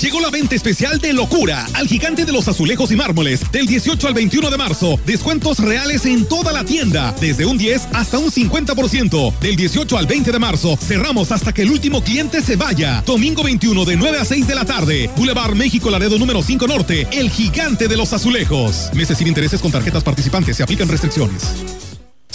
Llegó la venta especial de locura al gigante de los azulejos y mármoles del 18 al 21 de marzo. Descuentos reales en toda la tienda, desde un 10 hasta un 50%. Del 18 al 20 de marzo cerramos hasta que el último cliente se vaya. Domingo 21 de 9 a 6 de la tarde. Boulevard México Laredo número 5 Norte, el gigante de los azulejos. Meses sin intereses con tarjetas participantes, se aplican restricciones.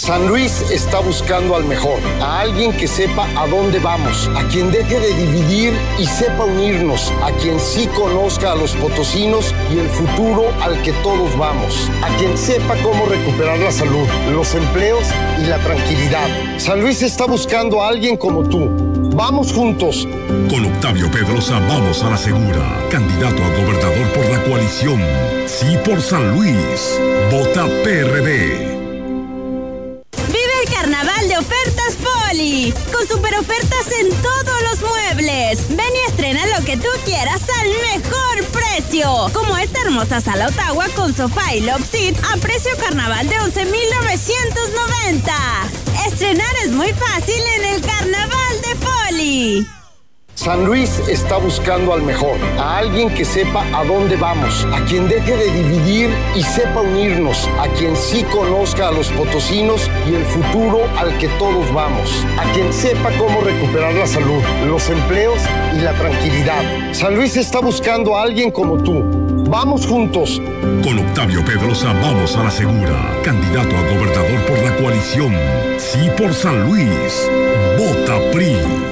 San Luis está buscando al mejor, a alguien que sepa a dónde vamos, a quien deje de dividir y sepa unirnos, a quien sí conozca a los potosinos y el futuro al que todos vamos, a quien sepa cómo recuperar la salud, los empleos y la tranquilidad. San Luis está buscando a alguien como tú. Vamos juntos. Con Octavio Pedrosa vamos a la segura. Candidato a gobernador por la coalición. Sí por San Luis. Vota PRD. Con super ofertas en todos los muebles. Ven y estrena lo que tú quieras al mejor precio. Como esta hermosa sala Ottawa con sofá y love seat a precio carnaval de 11,990. Estrenar es muy fácil en el Carnaval de Poli. San Luis está buscando al mejor, a alguien que sepa a dónde vamos, a quien deje de dividir y sepa unirnos, a quien sí conozca a los potosinos y el futuro al que todos vamos, a quien sepa cómo recuperar la salud, los empleos y la tranquilidad. San Luis está buscando a alguien como tú. Vamos juntos. Con Octavio Pedrosa vamos a la segura. Candidato a gobernador por la coalición. Sí por San Luis. Vota PRI.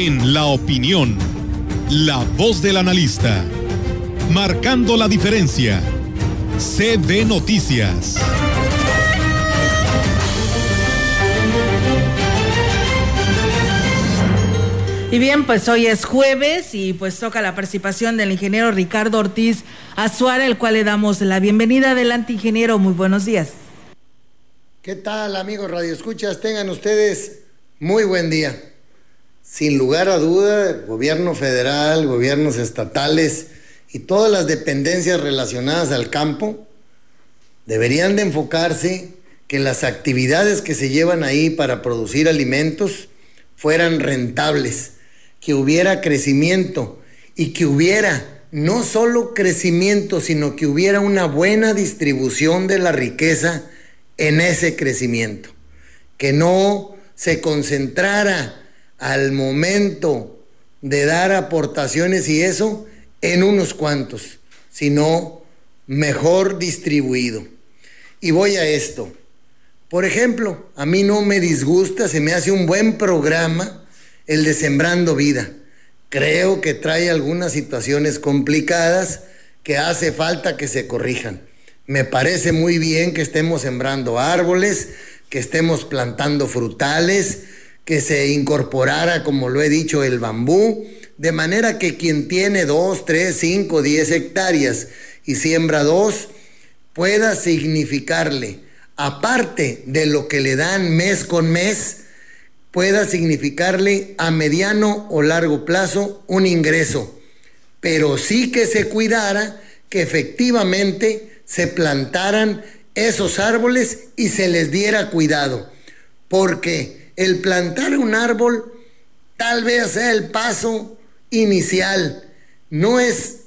En la opinión, la voz del analista, marcando la diferencia. CB Noticias. Y bien, pues hoy es jueves y pues toca la participación del ingeniero Ricardo Ortiz Azuara, el cual le damos la bienvenida. Adelante, ingeniero, muy buenos días. ¿Qué tal, amigos Radio Escuchas? Tengan ustedes muy buen día sin lugar a duda, gobierno federal, gobiernos estatales y todas las dependencias relacionadas al campo Deberían de enfocarse que las actividades que se llevan ahí para producir alimentos fueran rentables, que hubiera crecimiento y que hubiera no solo crecimiento, sino que hubiera una buena distribución de la riqueza en ese crecimiento, que no se concentrara al momento de dar aportaciones y eso en unos cuantos, sino mejor distribuido. Y voy a esto. Por ejemplo, a mí no me disgusta, se me hace un buen programa el de Sembrando Vida. Creo que trae algunas situaciones complicadas que hace falta que se corrijan. Me parece muy bien que estemos sembrando árboles, que estemos plantando frutales, que se incorporara, como lo he dicho, el bambú, de manera que quien tiene dos, tres, cinco, diez hectáreas y siembra dos, pueda significarle, aparte de lo que le dan mes con mes, pueda significarle a mediano o largo plazo un ingreso, pero sí que se cuidara que efectivamente se plantaran esos árboles y se les diera cuidado, porque el plantar un árbol tal vez sea el paso inicial, no es,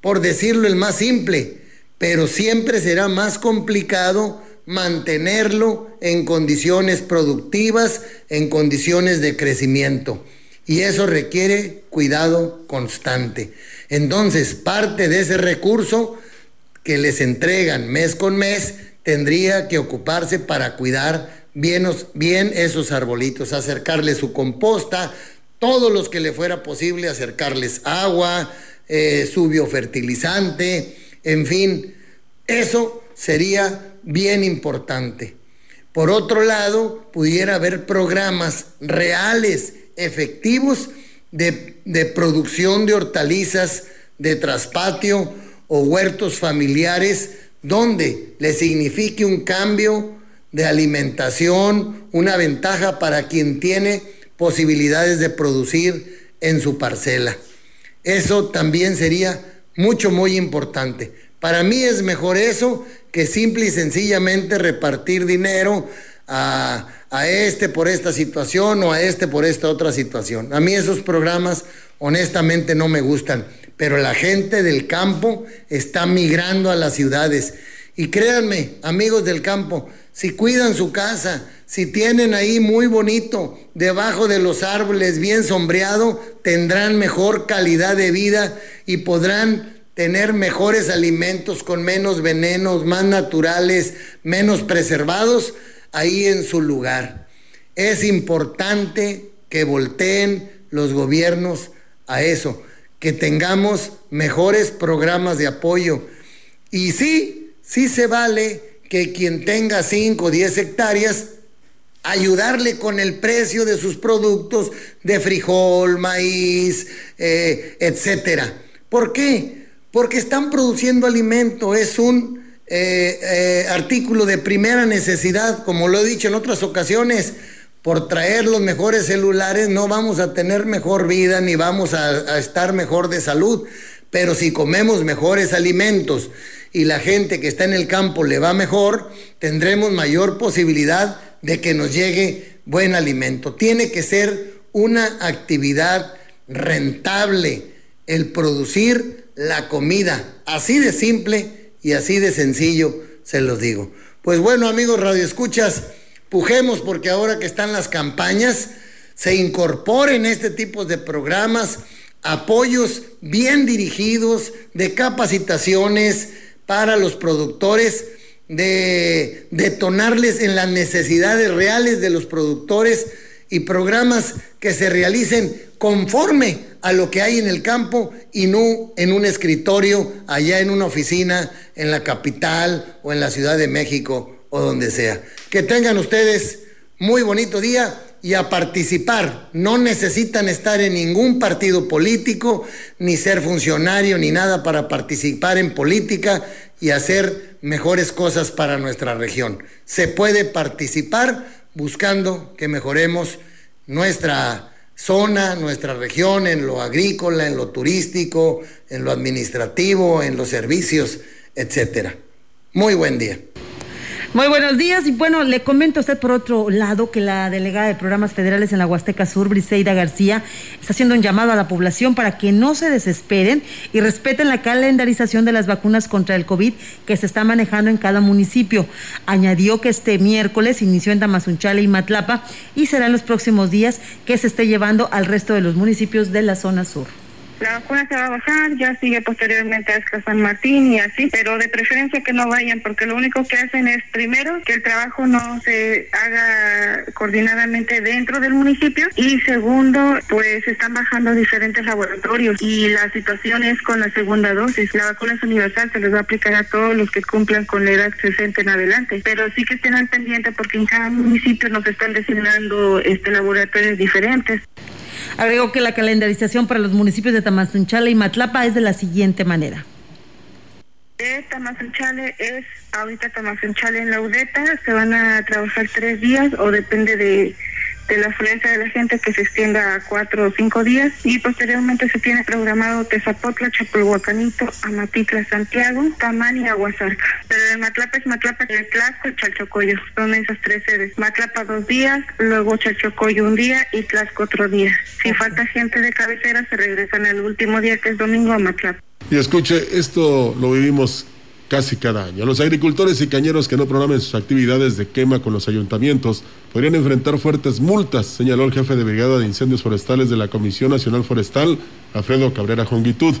por decirlo, el más simple, pero siempre será más complicado mantenerlo en condiciones productivas, en condiciones de crecimiento. Y eso requiere cuidado constante. Entonces, parte de ese recurso que les entregan mes con mes tendría que ocuparse para cuidar bien, esos arbolitos, acercarles su composta, todos los que le fuera posible, acercarles agua, eh, su biofertilizante, en fin, eso sería bien importante. Por otro lado, pudiera haber programas reales, efectivos, de, de producción de hortalizas, de traspatio o huertos familiares, donde le signifique un cambio de alimentación, una ventaja para quien tiene posibilidades de producir en su parcela. Eso también sería mucho, muy importante. Para mí es mejor eso que simple y sencillamente repartir dinero a, a, este por esta situación o a este por esta otra situación. A mí esos programas honestamente no me gustan, pero la gente del campo está migrando a las ciudades. Y créanme, amigos del campo, si cuidan su casa, si tienen ahí muy bonito, debajo de los árboles, bien sombreado, tendrán mejor calidad de vida y podrán tener mejores alimentos con menos venenos, más naturales, menos preservados ahí en su lugar. Es importante que volteen los gobiernos a eso, que tengamos mejores programas de apoyo. Y sí, sí se vale que quien tenga 5 o 10 hectáreas, ayudarle con el precio de sus productos de frijol, maíz, eh, etcétera. ¿Por qué? porque están produciendo alimento, es un eh, eh, artículo de primera necesidad, como lo he dicho en otras ocasiones, por traer los mejores celulares no vamos a tener mejor vida ni vamos a, a estar mejor de salud, pero si comemos mejores alimentos y la gente que está en el campo le va mejor, tendremos mayor posibilidad de que nos llegue buen alimento. Tiene que ser una actividad rentable el producir la comida. Así de simple y así de sencillo se los digo. Pues bueno, amigos radioescuchas, pujemos porque ahora que están las campañas, se incorporen este tipo de programas, apoyos bien dirigidos, de capacitaciones para los productores, de detonarles en las necesidades reales de los productores y programas que se realicen conforme a lo que hay en el campo y no en un escritorio, allá en una oficina, en la capital o en la Ciudad de México o donde sea. Que tengan ustedes muy bonito día y a participar. No necesitan estar en ningún partido político, ni ser funcionario, ni nada para participar en política y hacer mejores cosas para nuestra región. Se puede participar buscando que mejoremos nuestra zona, nuestra región, en lo agrícola, en lo turístico, en lo administrativo, en los servicios, etcétera. Muy buen día. Muy buenos días y bueno, le comento a usted por otro lado que la delegada de programas federales en la Huasteca Sur, Briseida García, está haciendo un llamado a la población para que no se desesperen y respeten la calendarización de las vacunas contra el COVID que se está manejando en cada municipio. Añadió que este miércoles inició en Tamazunchale y Matlapa y será en los próximos días que se esté llevando al resto de los municipios de la zona sur la vacuna se va a bajar, ya sigue posteriormente hasta San Martín y así, pero de preferencia que no vayan porque lo único que hacen es primero que el trabajo no se haga coordinadamente dentro del municipio y segundo pues están bajando diferentes laboratorios y la situación es con la segunda dosis. La vacuna es universal, se les va a aplicar a todos los que cumplan con la edad 60 en adelante, pero sí que estén al pendiente porque en cada municipio nos están designando este laboratorios diferentes. Agregó que la calendarización para los municipios de Tamazunchale y Matlapa es de la siguiente manera. De Tamazunchale es ahorita Tamazunchale en la UDETA, se van a trabajar tres días o depende de de la afluencia de la gente que se extienda a cuatro o cinco días y posteriormente se tiene programado Tezapotla, Chapulhuacanito, Amatitla, Santiago, Tamán y Aguasarca. Pero de Matlapa es Matlapa, de Tlaxco y Chalchocoyo. Son esas tres sedes. Matlapa dos días, luego Chalchocoyo un día y Tlaxco otro día. Si falta gente de cabecera, se regresan el último día que es domingo a Matlapa. Y escuche, esto lo vivimos casi cada año. Los agricultores y cañeros que no programen sus actividades de quema con los ayuntamientos podrían enfrentar fuertes multas, señaló el jefe de brigada de incendios forestales de la Comisión Nacional Forestal, Alfredo Cabrera Jonguitud.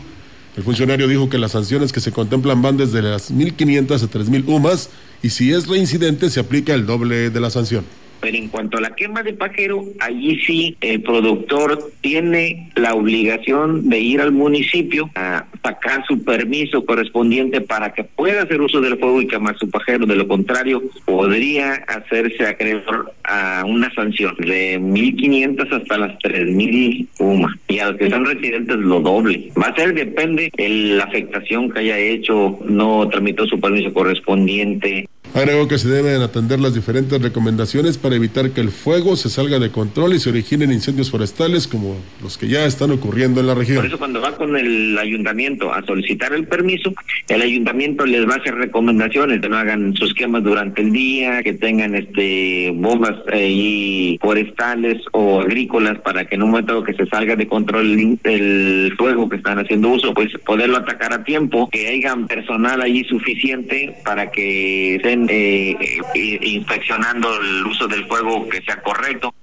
El funcionario dijo que las sanciones que se contemplan van desde las 1.500 a 3.000 UMAS y si es reincidente se aplica el doble de la sanción. Pero en cuanto a la quema de pajero, allí sí el productor tiene la obligación de ir al municipio a sacar su permiso correspondiente para que pueda hacer uso del fuego y quemar su pajero. De lo contrario, podría hacerse acreedor a una sanción de 1.500 hasta las 3.000 UMA. Y a los que son residentes lo doble. Va a ser, depende de la afectación que haya hecho, no tramitó su permiso correspondiente. Agregó que se deben atender las diferentes recomendaciones para evitar que el fuego se salga de control y se originen incendios forestales como los que ya están ocurriendo en la región. Por eso cuando va con el ayuntamiento a solicitar el permiso, el ayuntamiento les va a hacer recomendaciones que no hagan sus quemas durante el día, que tengan este bombas eh, forestales o agrícolas para que en un momento que se salga de control el, fuego que están haciendo uso, pues poderlo atacar a tiempo, que haya personal allí suficiente para que estén eh, eh, inspeccionando el uso del fuego que sea correcto.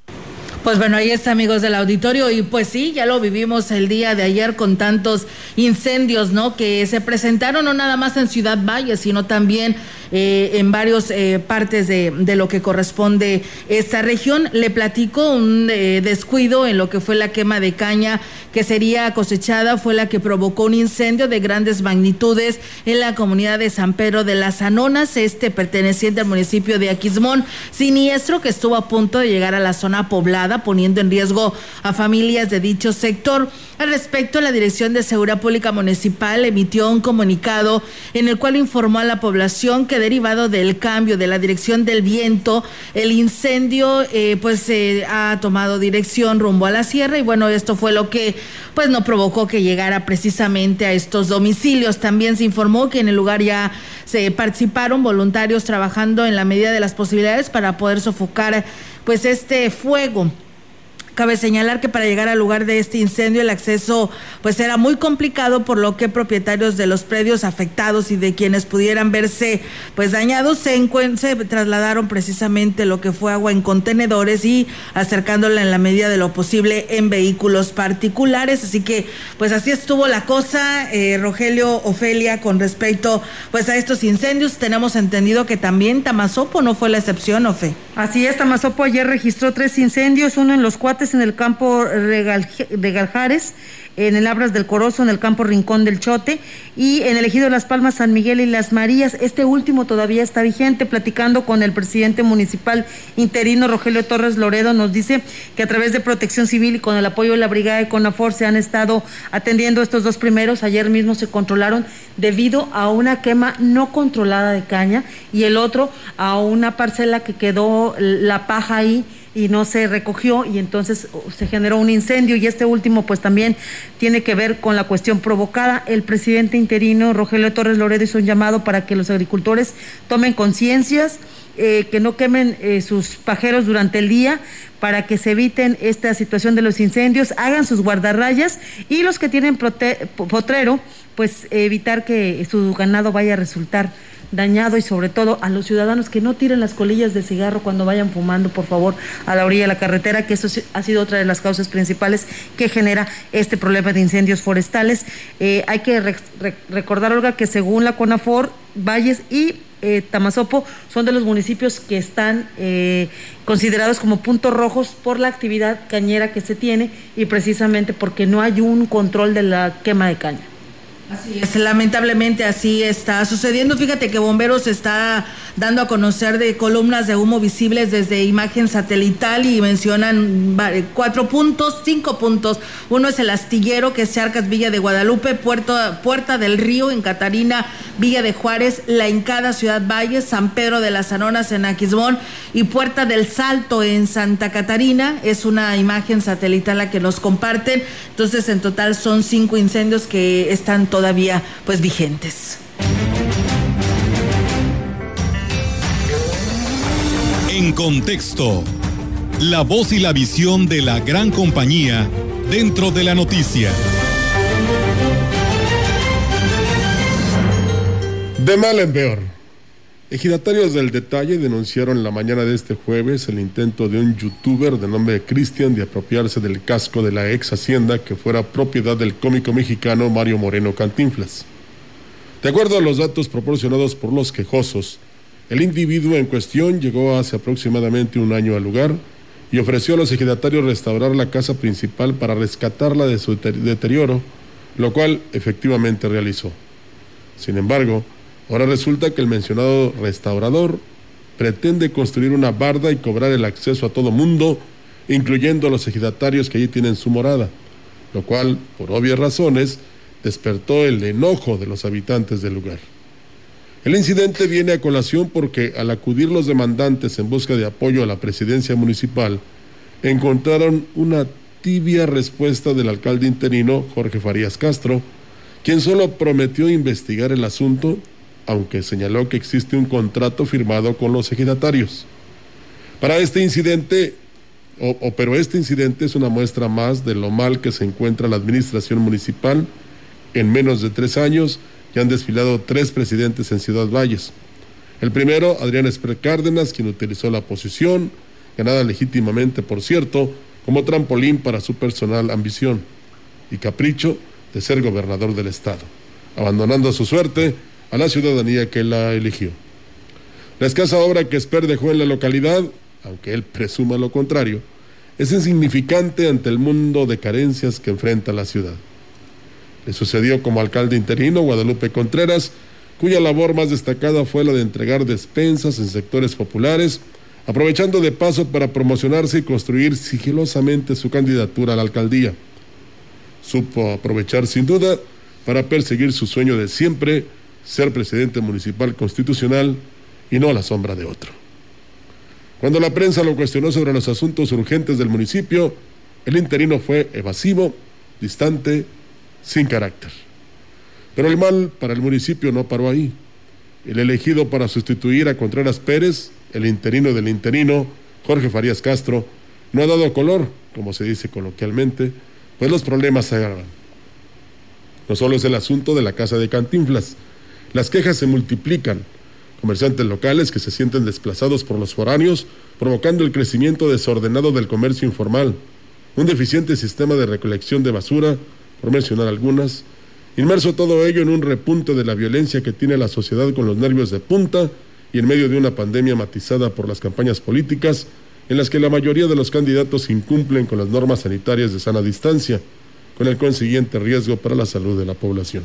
Pues bueno, ahí está, amigos del auditorio. Y pues sí, ya lo vivimos el día de ayer con tantos incendios, ¿no? Que se presentaron no nada más en Ciudad Valle, sino también eh, en varias eh, partes de, de, lo que corresponde esta región. Le platico un eh, descuido en lo que fue la quema de caña que sería cosechada, fue la que provocó un incendio de grandes magnitudes en la comunidad de San Pedro de las Anonas, este perteneciente al municipio de Aquismón, siniestro que estuvo a punto de llegar a la zona poblada, poniendo en riesgo a familias de dicho sector. Al respecto, la Dirección de Seguridad Pública Municipal emitió un comunicado en el cual informó a la población que derivado del cambio de la dirección del viento, el incendio eh, pues se ha tomado dirección rumbo a la sierra y bueno, esto fue lo que pues no provocó que llegara precisamente a estos domicilios. También se informó que en el lugar ya se participaron voluntarios trabajando en la medida de las posibilidades para poder sofocar pues este fuego. Cabe señalar que para llegar al lugar de este incendio el acceso pues era muy complicado por lo que propietarios de los predios afectados y de quienes pudieran verse pues dañados se, se trasladaron precisamente lo que fue agua en contenedores y acercándola en la medida de lo posible en vehículos particulares. Así que pues así estuvo la cosa, eh, Rogelio Ofelia, con respecto pues a estos incendios. Tenemos entendido que también Tamazopo no fue la excepción, Ofe. Así es, Tamazopo ayer registró tres incendios, uno en los en el campo de Galjares, en el Abras del Corozo, en el campo Rincón del Chote y en el Ejido Las Palmas, San Miguel y Las Marías. Este último todavía está vigente. Platicando con el presidente municipal interino Rogelio Torres Loredo, nos dice que a través de Protección Civil y con el apoyo de la Brigada de CONAFOR se han estado atendiendo estos dos primeros. Ayer mismo se controlaron debido a una quema no controlada de caña y el otro a una parcela que quedó la paja ahí y no se recogió y entonces uh, se generó un incendio y este último pues también tiene que ver con la cuestión provocada. El presidente interino Rogelio Torres Loredo hizo un llamado para que los agricultores tomen conciencias, eh, que no quemen eh, sus pajeros durante el día para que se eviten esta situación de los incendios, hagan sus guardarrayas y los que tienen potrero pues evitar que su ganado vaya a resultar dañado y sobre todo a los ciudadanos que no tiren las colillas de cigarro cuando vayan fumando, por favor, a la orilla de la carretera, que eso ha sido otra de las causas principales que genera este problema de incendios forestales. Eh, hay que recordar, Olga, que según la CONAFOR, Valles y eh, son de los municipios que están eh, considerados como puntos rojos por la actividad cañera que se tiene y precisamente porque no hay un control de la quema de caña. Así es, lamentablemente así está sucediendo. Fíjate que Bomberos está dando a conocer de columnas de humo visibles desde imagen satelital y mencionan cuatro puntos, cinco puntos. Uno es el astillero, que es Charcas, Villa de Guadalupe, Puerta del Río en Catarina, Villa de Juárez, La Hincada, Ciudad Valle, San Pedro de las Anonas en Aquismón y Puerta del Salto en Santa Catarina. Es una imagen satelital la que nos comparten. Entonces, en total son cinco incendios que están todavía pues vigentes. En contexto, la voz y la visión de la gran compañía dentro de la noticia. De mal en peor. Ejidatarios del detalle denunciaron la mañana de este jueves el intento de un youtuber de nombre Cristian de apropiarse del casco de la ex hacienda que fuera propiedad del cómico mexicano Mario Moreno Cantinflas. De acuerdo a los datos proporcionados por los quejosos, el individuo en cuestión llegó hace aproximadamente un año al lugar y ofreció a los ejidatarios restaurar la casa principal para rescatarla de su deterioro, lo cual efectivamente realizó. Sin embargo, Ahora resulta que el mencionado restaurador pretende construir una barda y cobrar el acceso a todo mundo, incluyendo a los ejidatarios que allí tienen su morada, lo cual, por obvias razones, despertó el enojo de los habitantes del lugar. El incidente viene a colación porque al acudir los demandantes en busca de apoyo a la presidencia municipal, encontraron una tibia respuesta del alcalde interino Jorge Farías Castro, quien solo prometió investigar el asunto aunque señaló que existe un contrato firmado con los ejidatarios. Para este incidente, o, pero este incidente es una muestra más de lo mal que se encuentra la administración municipal. En menos de tres años ya han desfilado tres presidentes en Ciudad Valles. El primero, Adrián Esper Cárdenas, quien utilizó la posición, ganada legítimamente, por cierto, como trampolín para su personal ambición y capricho de ser gobernador del estado, abandonando su suerte a la ciudadanía que la eligió. La escasa obra que Esper dejó en la localidad, aunque él presuma lo contrario, es insignificante ante el mundo de carencias que enfrenta la ciudad. Le sucedió como alcalde interino Guadalupe Contreras, cuya labor más destacada fue la de entregar despensas en sectores populares, aprovechando de paso para promocionarse y construir sigilosamente su candidatura a la alcaldía. Supo aprovechar sin duda para perseguir su sueño de siempre, ser presidente municipal constitucional y no a la sombra de otro. Cuando la prensa lo cuestionó sobre los asuntos urgentes del municipio, el interino fue evasivo, distante, sin carácter. Pero el mal para el municipio no paró ahí. El elegido para sustituir a Contreras Pérez, el interino del interino, Jorge Farías Castro, no ha dado color, como se dice coloquialmente, pues los problemas se agravan. No solo es el asunto de la casa de Cantinflas, las quejas se multiplican. Comerciantes locales que se sienten desplazados por los foráneos, provocando el crecimiento desordenado del comercio informal, un deficiente sistema de recolección de basura, por mencionar algunas, inmerso todo ello en un repunte de la violencia que tiene la sociedad con los nervios de punta y en medio de una pandemia matizada por las campañas políticas en las que la mayoría de los candidatos incumplen con las normas sanitarias de sana distancia, con el consiguiente riesgo para la salud de la población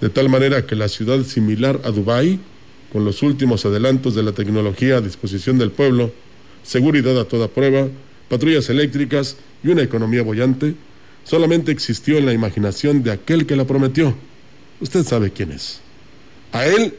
de tal manera que la ciudad similar a Dubái, con los últimos adelantos de la tecnología a disposición del pueblo, seguridad a toda prueba, patrullas eléctricas y una economía bollante, solamente existió en la imaginación de aquel que la prometió. Usted sabe quién es. A él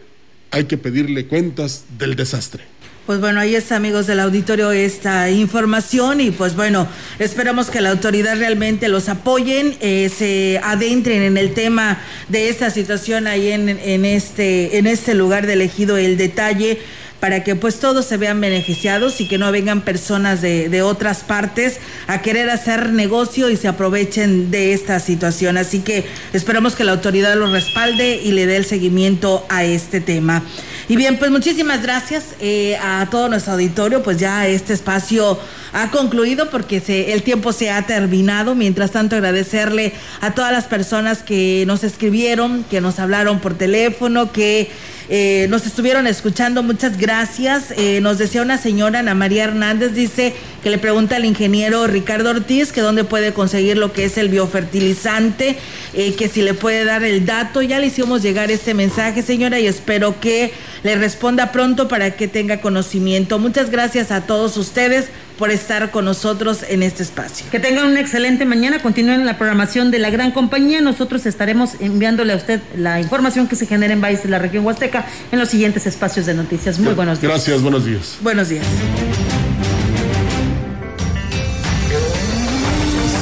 hay que pedirle cuentas del desastre. Pues bueno, ahí está, amigos del auditorio, esta información y pues bueno, esperamos que la autoridad realmente los apoyen, eh, se adentren en el tema de esta situación ahí en, este, en este lugar de elegido el detalle para que pues todos se vean beneficiados y que no vengan personas de, de, otras partes a querer hacer negocio y se aprovechen de esta situación. Así que esperamos que la autoridad lo respalde y le dé el seguimiento a este tema. Y bien, pues muchísimas gracias eh, a todo nuestro auditorio, pues ya este espacio ha concluido porque se, el tiempo se ha terminado. Mientras tanto, agradecerle a todas las personas que nos escribieron, que nos hablaron por teléfono, que eh, nos estuvieron escuchando, muchas gracias. Eh, nos decía una señora, Ana María Hernández, dice que le pregunta al ingeniero Ricardo Ortiz que dónde puede conseguir lo que es el biofertilizante, eh, que si le puede dar el dato. Ya le hicimos llegar este mensaje, señora, y espero que le responda pronto para que tenga conocimiento. Muchas gracias a todos ustedes por estar con nosotros en este espacio. Que tengan una excelente mañana, continúen la programación de la gran compañía. Nosotros estaremos enviándole a usted la información que se genera en Valles de la región Huasteca en los siguientes espacios de noticias. Muy buenos días. Gracias, buenos días. Buenos días.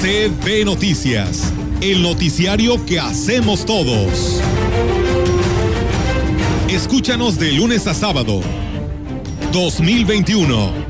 CB Noticias, el noticiario que hacemos todos. Escúchanos de lunes a sábado. 2021.